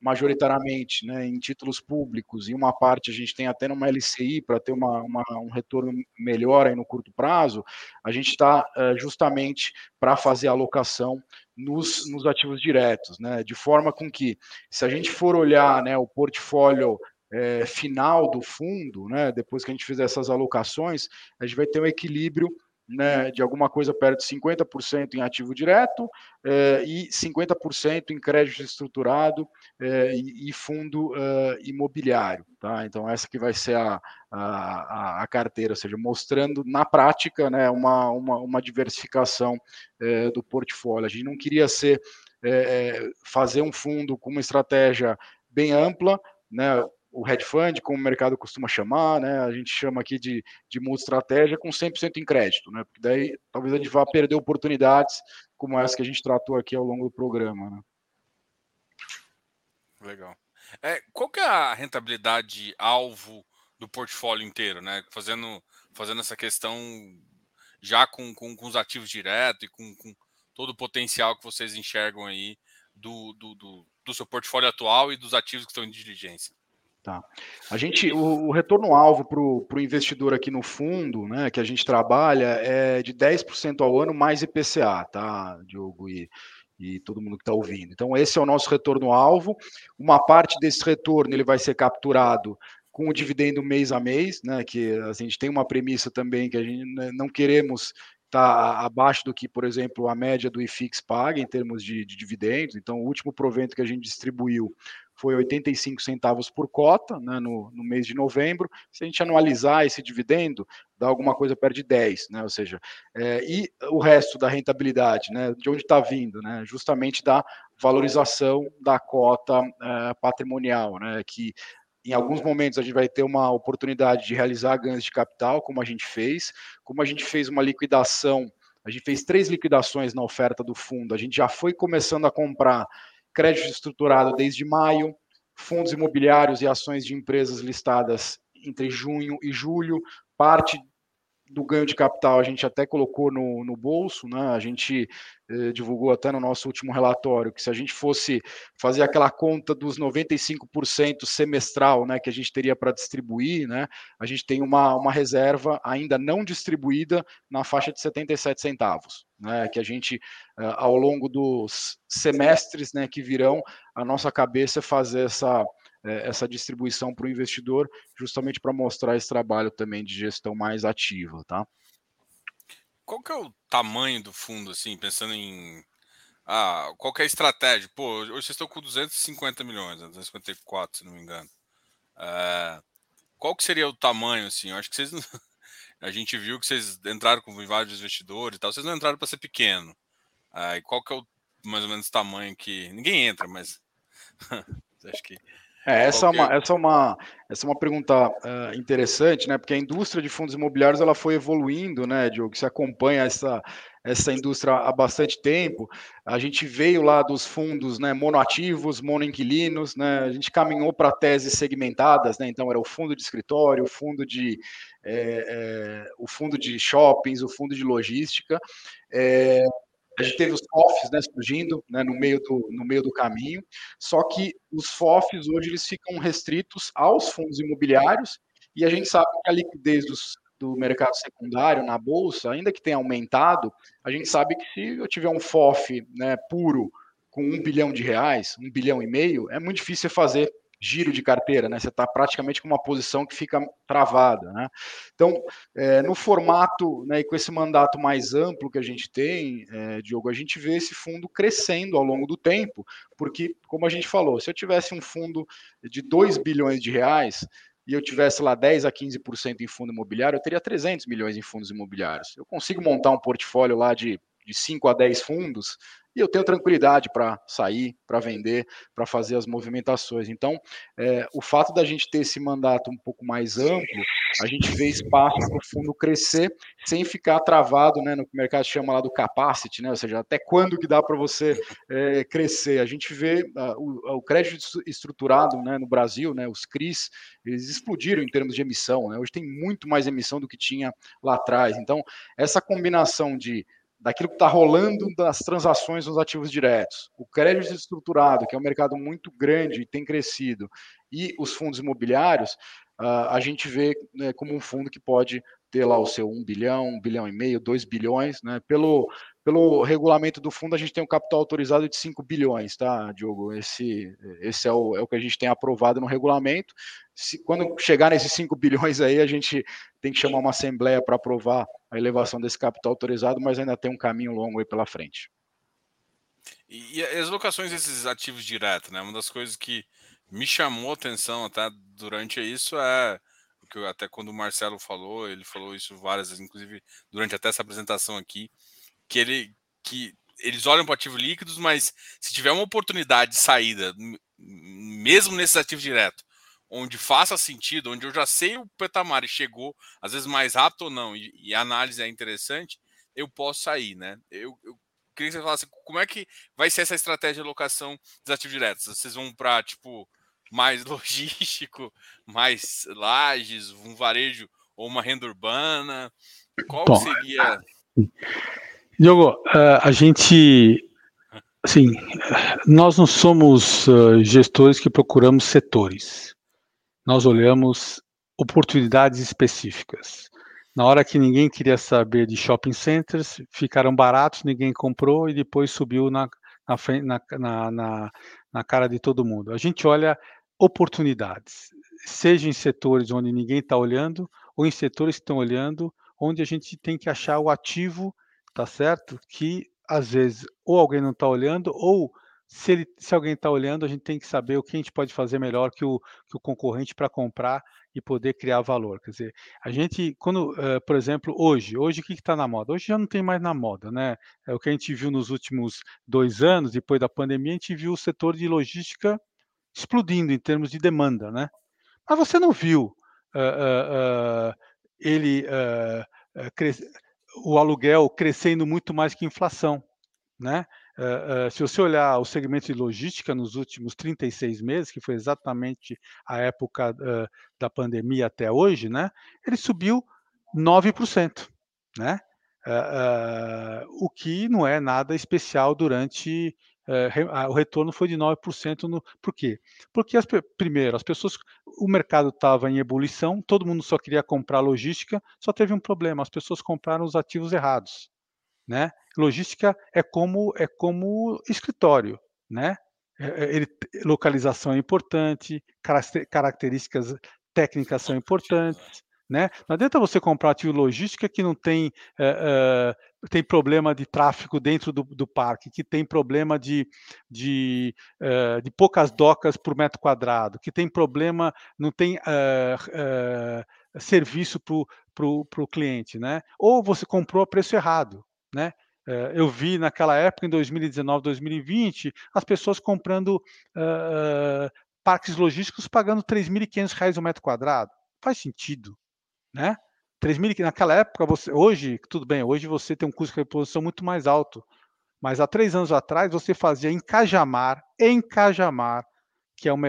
Speaker 3: majoritariamente né, em títulos públicos, e uma parte a gente tem até numa LCI para ter uma, uma, um retorno melhor aí no curto prazo, a gente está justamente para fazer a alocação nos, nos ativos diretos, né, de forma com que, se a gente for olhar né, o portfólio é, final do fundo, né, depois que a gente fizer essas alocações, a gente vai ter um equilíbrio né, de alguma coisa perto de 50% em ativo direto é, e 50% em crédito estruturado é, e, e, fundo uh, imobiliário. Tá? Então, essa que vai ser a, a, a, carteira, ou seja, mostrando na prática né, uma, uma, uma diversificação do portfólio. A gente não queria ser fazer um fundo com uma estratégia bem ampla, né, o hedge fund, como o mercado costuma chamar, né? A gente chama aqui de, de multi-estratégia com 100% em crédito, né? Porque daí talvez a gente vá perder oportunidades como essa que a gente tratou aqui ao longo do programa, né?
Speaker 1: Legal. É, qual que é a rentabilidade alvo do portfólio inteiro, né? Fazendo, fazendo essa questão já com, com, com os ativos diretos e com, com, todo o potencial que vocês enxergam aí do, do, do, do seu portfólio atual e dos ativos que estão em diligência.
Speaker 3: Tá. A gente, o, o retorno alvo para o investidor aqui no fundo, né, que a gente trabalha, é de 10% ao ano mais IPCA, tá, Diogo e, e todo mundo que está ouvindo. Então, esse é o nosso retorno alvo. Uma parte desse retorno ele vai ser capturado com o dividendo mês a mês, né, que a gente tem uma premissa também que a gente né, não queremos estar tá abaixo do que, por exemplo, a média do IFIX paga em termos de, de dividendos. Então, o último provento que a gente distribuiu foi 85 centavos por cota né, no, no, mês de novembro. Se a gente anualizar esse dividendo, dá alguma coisa perto de 10, né? Ou seja, é, e o resto da rentabilidade, né? De onde está vindo, né? Justamente da valorização da cota é, patrimonial, né? Que em alguns momentos a gente vai ter uma oportunidade de realizar ganhos de capital, como a gente fez, como a gente fez uma liquidação, a gente fez três liquidações na oferta do fundo, a gente já foi começando a comprar crédito estruturado desde maio, fundos imobiliários e ações de empresas listadas entre junho e julho, parte do ganho de capital a gente até colocou no, no bolso, né? A gente eh, divulgou até no nosso último relatório que se a gente fosse fazer aquela conta dos 95% semestral, né, que a gente teria para distribuir, né? A gente tem uma, uma reserva ainda não distribuída na faixa de 77 centavos, né? Que a gente eh, ao longo dos semestres, né, que virão, a nossa cabeça é fazer essa é, essa distribuição para o investidor, justamente para mostrar esse trabalho também de gestão mais ativa, tá?
Speaker 1: Qual que é o tamanho do fundo, assim, pensando em ah, qual é a estratégia? Pô, hoje vocês estão com 250 milhões, 254, né, se não me engano. É, qual que seria o tamanho, assim? Eu acho que vocês a gente viu que vocês entraram com vários investidores e tal, vocês não entraram para ser pequeno. É, e qual que é o mais ou menos tamanho que ninguém entra, mas acho que
Speaker 3: é, essa, é uma, essa, é uma, essa é uma pergunta uh, interessante, né? Porque a indústria de fundos imobiliários ela foi evoluindo, né, Diogo? Você acompanha essa, essa indústria há bastante tempo. A gente veio lá dos fundos né, monoativos, monoinquilinos, né? A gente caminhou para teses segmentadas, né? Então era o fundo de escritório, o fundo de, é, é, o fundo de shoppings, o fundo de logística. É, a gente teve os FOFs né, surgindo né, no, meio do, no meio do caminho, só que os FOFs hoje eles ficam restritos aos fundos imobiliários. E a gente sabe que a liquidez dos, do mercado secundário na bolsa, ainda que tenha aumentado, a gente sabe que se eu tiver um FOF né, puro com um bilhão de reais, um bilhão e meio, é muito difícil fazer giro de carteira, né? Você está praticamente com uma posição que fica travada, né? Então, é, no formato, né, e com esse mandato mais amplo que a gente tem, é, Diogo, a gente vê esse fundo crescendo ao longo do tempo, porque, como a gente falou, se eu tivesse um fundo de 2 bilhões de reais, e eu tivesse lá 10 a 15% em fundo imobiliário, eu teria 300 milhões em fundos imobiliários. Eu consigo montar um portfólio lá de de 5 a 10 fundos, e eu tenho tranquilidade para sair, para vender, para fazer as movimentações. Então, é, o fato da gente ter esse mandato um pouco mais amplo, a gente vê espaço para o fundo crescer sem ficar travado, né, no que o mercado chama lá do capacity, né, ou seja, até quando que dá para você é, crescer. A gente vê o, o, crédito estruturado né, no Brasil, né, os CRIs, eles explodiram em termos de emissão. Né, hoje tem muito mais emissão do que tinha lá atrás. Então, essa combinação de daquilo que está rolando das transações nos ativos diretos, o crédito estruturado, que é um mercado muito grande e tem crescido, e os fundos imobiliários, uh, a gente vê né, como um fundo que pode ter lá o seu 1 bilhão, 1 bilhão e meio, 2 bilhões, né? Pelo, pelo regulamento do fundo, a gente tem um capital autorizado de 5 bilhões, tá, Diogo? Esse, esse é, o, é o que a gente tem aprovado no regulamento. Se, quando chegar nesses 5 bilhões aí, a gente tem que chamar uma assembleia para aprovar a elevação desse capital autorizado, mas ainda tem um caminho longo aí pela frente.
Speaker 1: E, e as locações desses ativos diretos, né? Uma das coisas que me chamou a atenção até durante isso é que até quando o Marcelo falou, ele falou isso várias vezes, inclusive durante até essa apresentação aqui, que ele que eles olham para ativos líquidos, mas se tiver uma oportunidade de saída, mesmo nesses ativos diretos, onde faça sentido, onde eu já sei o patamar e chegou, às vezes mais rápido ou não, e, e a análise é interessante, eu posso sair, né? Eu, eu queria que você falasse como é que vai ser essa estratégia de alocação dos ativos diretos. Vocês vão para, tipo, mais logístico, mais lajes, um varejo ou uma renda urbana? Qual Bom, seria.
Speaker 2: Diogo, eh, a gente. Assim, nós não somos eh, gestores que procuramos setores. Nós olhamos oportunidades específicas. Na hora que ninguém queria saber de shopping centers, ficaram baratos, ninguém comprou e depois subiu na, na, na, na, na cara de todo mundo. A gente olha oportunidades, seja em setores onde ninguém está olhando ou em setores que estão olhando, onde a gente tem que achar o ativo tá certo? Que às vezes ou alguém não está olhando, ou se, ele, se alguém está olhando, a gente tem que saber o que a gente pode fazer melhor que o, que o concorrente para comprar e poder criar valor. Quer dizer, a gente, quando, uh, por exemplo, hoje, hoje o que está na moda? Hoje já não tem mais na moda, né? É o que a gente viu nos últimos dois anos, depois da pandemia, a gente viu o setor de logística explodindo em termos de demanda, né? Mas você não viu ele o aluguel crescendo muito mais que inflação, né? Uh, uh, se você olhar o segmento de logística nos últimos 36 meses, que foi exatamente a época uh, da pandemia até hoje, né, ele subiu 9%, né? o que não é nada especial durante o retorno foi de 9%. No, por quê? Porque, as, primeiro, as pessoas, o mercado estava em ebulição, todo mundo só queria comprar logística, só teve um problema, as pessoas compraram os ativos errados. Né? Logística é como é como escritório, né? É, é, ele, localização é importante, características técnicas são importantes, né? Não adianta você comprar ativo logística que não tem, é, é, tem problema de tráfego dentro do, do parque, que tem problema de, de, é, de poucas docas por metro quadrado, que tem problema, não tem serviço para o cliente, né? Ou você comprou a preço errado né? Eh, eu vi naquela época, em 2019, 2020, as pessoas comprando parques logísticos pagando R$ 3.500 o metro quadrado. Faz sentido, né? 3.000, naquela época, você, hoje, tudo bem, hoje você tem um custo de reposição muito mais alto, mas há três anos atrás você fazia em Cajamar, em Cajamar, que é uma,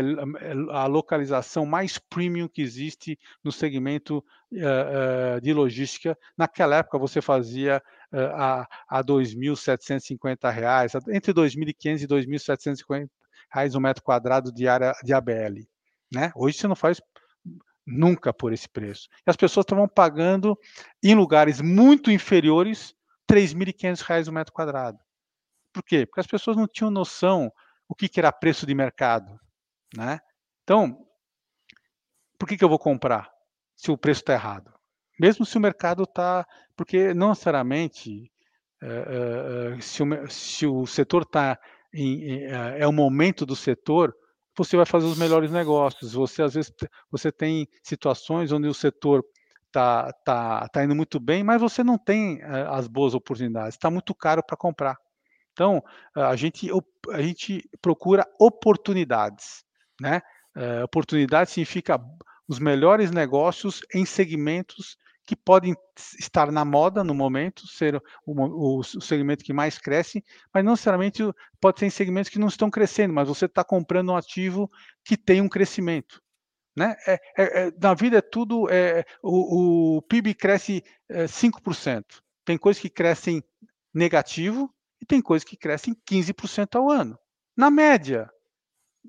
Speaker 2: a localização mais premium que existe no segmento uh, uh, de logística. Naquela época você fazia uh, a, a R$ 2.750, entre R$ 2.500 e 2.750 reais um metro quadrado de área de ABL. Né? Hoje você não faz nunca por esse preço. E as pessoas estavam pagando em lugares muito inferiores R$ 3.500 um metro quadrado. Por quê? Porque as pessoas não tinham noção o que, que era preço de mercado. Né? Então, por que, que eu vou comprar se o preço está errado? Mesmo se o mercado está. Porque não necessariamente, é, é, se, o, se, o, setor está. É o momento do setor, você vai fazer os melhores negócios. Você, às vezes, você tem situações onde o setor está tá, tá indo muito bem, mas você não tem as boas oportunidades, está muito caro para comprar. Então, a gente, a gente procura oportunidades. Né? Uh, oportunidade significa os melhores negócios em segmentos que podem estar na moda no momento, ser o, o, o, segmento que mais cresce, mas não necessariamente pode ser em segmentos que não estão crescendo, mas você está comprando um ativo que tem um crescimento. Né? É, é, é, na vida é tudo. É, o, o, PIB cresce é, 5%. Tem coisas que crescem negativo e tem coisas que crescem 15% ao ano. Na média,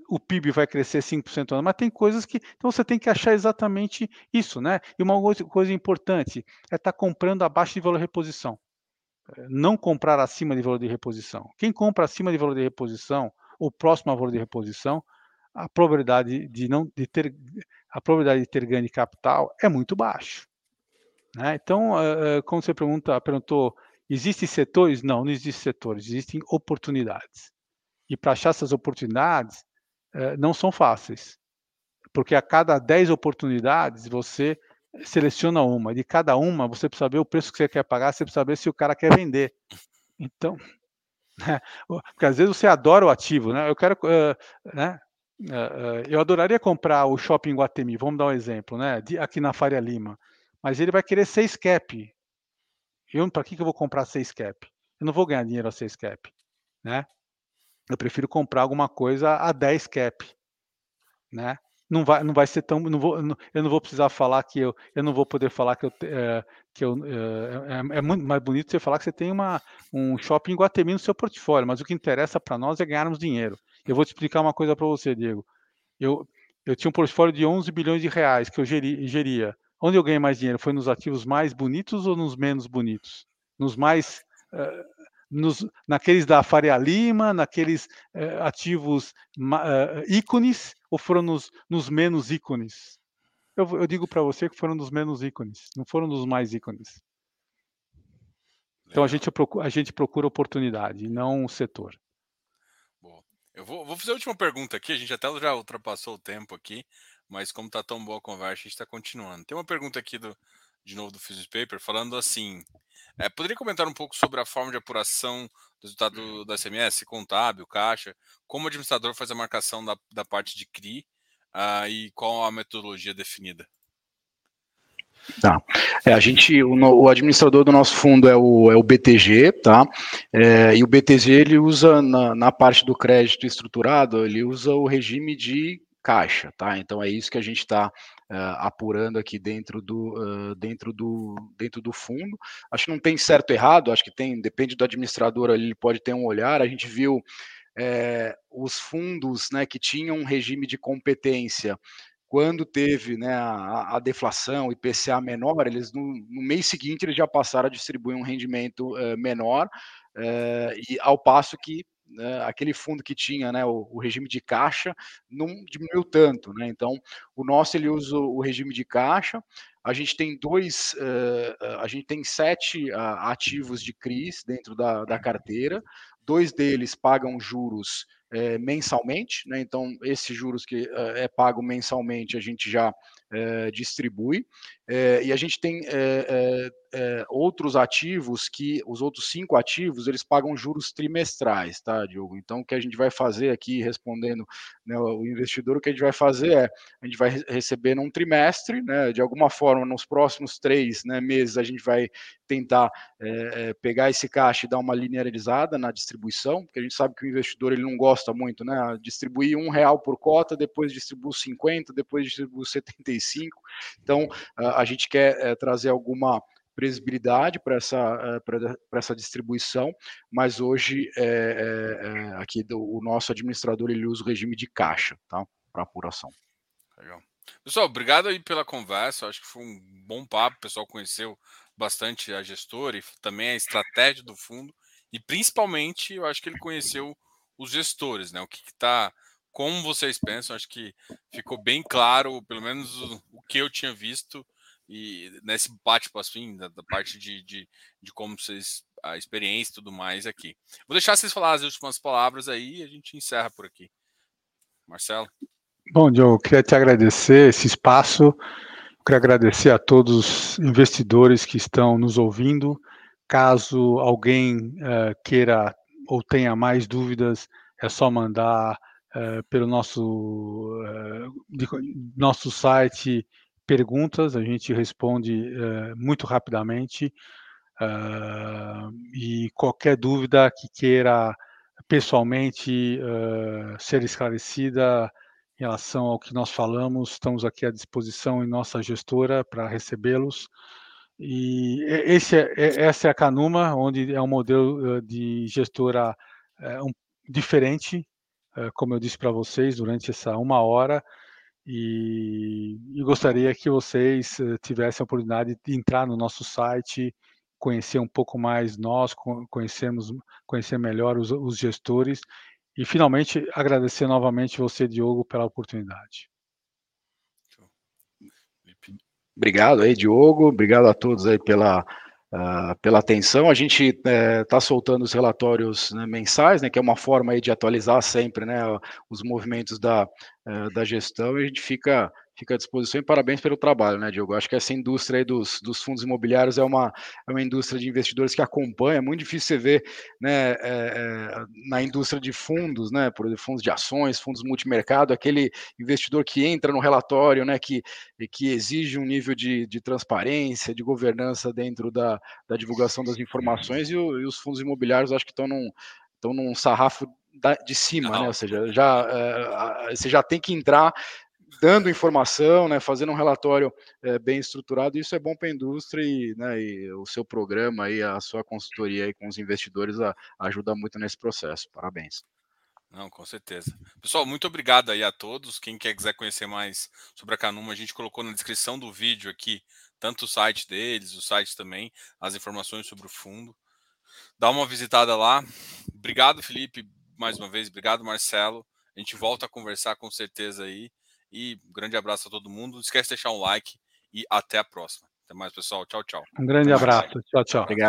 Speaker 2: o PIB vai crescer 5% ao ano, mas tem coisas que. Então você tem que achar exatamente isso, né? E uma coisa importante é estar tá comprando abaixo de valor de reposição. Não comprar acima de valor de reposição. Quem compra acima de valor de reposição, ou próximo a valor de reposição, a probabilidade de não de ter a probabilidade de ter ganho de capital é muito baixo. Né? Então, uh, quando você pergunta, perguntou, existem setores? Não, não existem setores, existem oportunidades. E para achar essas oportunidades, eh, não são fáceis, porque a cada 10 oportunidades você seleciona uma, de cada uma você precisa saber o preço que você quer pagar, você precisa saber se o cara quer vender. Então, né, porque às vezes você adora o ativo, né? Eu quero, uh, né? Uh, eu adoraria comprar o shopping Guatemi, vamos dar um exemplo, né? De, aqui na Faria Lima, mas ele vai querer 6 cap. Eu, para que, que eu vou comprar 6 cap? Eu não vou ganhar dinheiro a 6 cap, né? Eu prefiro comprar alguma coisa a 10 cap, né? Não vai, não vai ser tão, não vou, eu não vou precisar falar que eu, eu não vou poder falar que eu, é, que eu é, é, é, muito mais bonito você falar que você tem uma, um shopping em Guatemi no seu portfólio, mas o que interessa para nós é ganharmos dinheiro. Eu vou te explicar uma coisa para você, Diego. Eu, eu tinha um portfólio de 11 bilhões de reais que eu geri, geria. Onde eu ganhei mais dinheiro? Foi nos ativos mais bonitos ou nos menos bonitos? Nos mais uh, nos, naqueles da Faria Lima, naqueles eh, ativos uh, ícones, ou foram nos, nos menos ícones? Eu, eu digo para você que foram nos menos ícones, não foram nos mais ícones. Então a gente, procura, a gente procura oportunidade, não o setor.
Speaker 1: Bom, eu vou, vou, fazer a última pergunta aqui, a gente até já ultrapassou o tempo aqui, mas como está tão boa a conversa, a gente está continuando. Tem uma pergunta aqui do, de novo do Physics Paper, falando assim: é, poderia comentar um pouco sobre a forma de apuração do resultado da SMS, contábil, caixa, como o administrador faz a marcação da, da parte de CRI, uh, e qual a metodologia definida?
Speaker 3: Tá. É, a gente, o, o, administrador do nosso fundo é o, é o BTG, tá? É, e o BTG ele usa na, na, parte do crédito estruturado, ele usa o regime de caixa, tá? Então é isso que a gente está uh, apurando aqui dentro do, uh, dentro, do, dentro do fundo. Acho que não tem certo errado, acho que tem, depende do administrador, ele pode ter um olhar. A gente viu é, os fundos né, que tinham um regime de competência quando teve né, a, a, deflação, IPCA menor, eles no, no, mês seguinte eles já passaram a distribuir um rendimento uh, menor, uh, e ao passo que uh, aquele fundo que tinha né, o, o, regime de caixa não diminuiu tanto. Né? Então, o nosso ele usa o regime de caixa. A gente tem dois, a gente tem sete ativos de CRIs dentro da, da carteira. Dois deles pagam juros é, mensalmente, né? Então, esses juros que é pago mensalmente a gente já é, distribui. É, e a gente tem é, outros ativos que, os outros cinco ativos, eles pagam juros trimestrais, tá, Diogo? Então, o que a gente vai fazer aqui, respondendo né, o investidor, o que a gente vai fazer é, a gente vai receber num trimestre, né, de alguma forma, nos próximos três né, meses, a gente vai tentar pegar esse caixa e dar uma linearizada na distribuição, porque a gente sabe que o investidor ele não gosta muito, né, distribuir um real por cota, depois distribui 50, depois distribui 75, então, a gente quer é, trazer alguma previsibilidade para essa, eh, essa distribuição, mas hoje é, é, aqui do, o nosso administrador ele usa o regime de caixa tá? para apuração.
Speaker 1: Legal. Pessoal, obrigado aí pela conversa. Acho que foi um bom papo. O pessoal conheceu bastante a gestora e também a estratégia do fundo. E principalmente, eu acho que ele conheceu os gestores, né? O que está como vocês pensam, acho que ficou bem claro, pelo menos o, o que eu tinha visto, e nesse bate-papo assim, da, da, parte de, de, de, como vocês, a experiência e tudo mais aqui. Vou deixar vocês falar as últimas palavras aí e a gente encerra por aqui. Marcelo?
Speaker 2: Bom, Diogo, queria te agradecer esse espaço, queria agradecer a todos os investidores que estão nos ouvindo. Caso alguém uh, queira ou tenha mais dúvidas, é só mandar pelo nosso, uh, de, nosso site perguntas, a gente responde muito rapidamente. e qualquer dúvida que queira pessoalmente ser esclarecida em relação ao que nós falamos, estamos aqui à disposição em nossa gestora para recebê-los. E esse é, essa é a Canuma, onde é um modelo de gestora um, diferente, como eu disse para vocês durante essa uma hora, e, e, gostaria que vocês tivessem a oportunidade de entrar no nosso site, conhecer um pouco mais nós, conhecermos, conhecer melhor os, os gestores e finalmente agradecer novamente você, Diogo, pela oportunidade.
Speaker 3: Obrigado aí, Diogo. Obrigado a todos aí pela uh, pela atenção. A gente está eh, soltando os relatórios né, mensais, né, que é uma forma de atualizar sempre né, os movimentos da, uh, da gestão, e a gente fica fica à disposição e parabéns pelo trabalho, né, Diogo? Acho que essa indústria aí dos, dos fundos imobiliários é uma, é uma indústria de investidores que acompanha, é muito difícil você ver né, é, é, na indústria de fundos, né, por exemplo, fundos de ações, fundos multimercado, aquele investidor que entra no relatório, né, que, que exige um nível de, de transparência, de governança dentro da, da divulgação das informações, e, o, e os fundos imobiliários acho que estão num, estão num sarrafo de cima, né? Ou seja, já, é, você já tem que entrar dando informação, né, fazendo um relatório é, bem estruturado, isso é bom para a indústria e, né, e, o seu programa e a sua consultoria aí com os investidores a, ajuda muito nesse processo. Parabéns.
Speaker 1: Não, com certeza. Pessoal, muito obrigado aí a todos. Quem quer quiser conhecer mais sobre a Canuma, a gente colocou na descrição do vídeo aqui, tanto o site deles, o site também, as informações sobre o fundo. Dá uma visitada lá. Obrigado, Felipe, mais uma vez. Obrigado, Marcelo. A gente volta a conversar com certeza aí. E um grande abraço a todo mundo. Não esquece de deixar um like e até a próxima. Até mais, pessoal. Tchau, tchau.
Speaker 2: Um grande abraço. Tchau, tchau.
Speaker 3: Obrigado.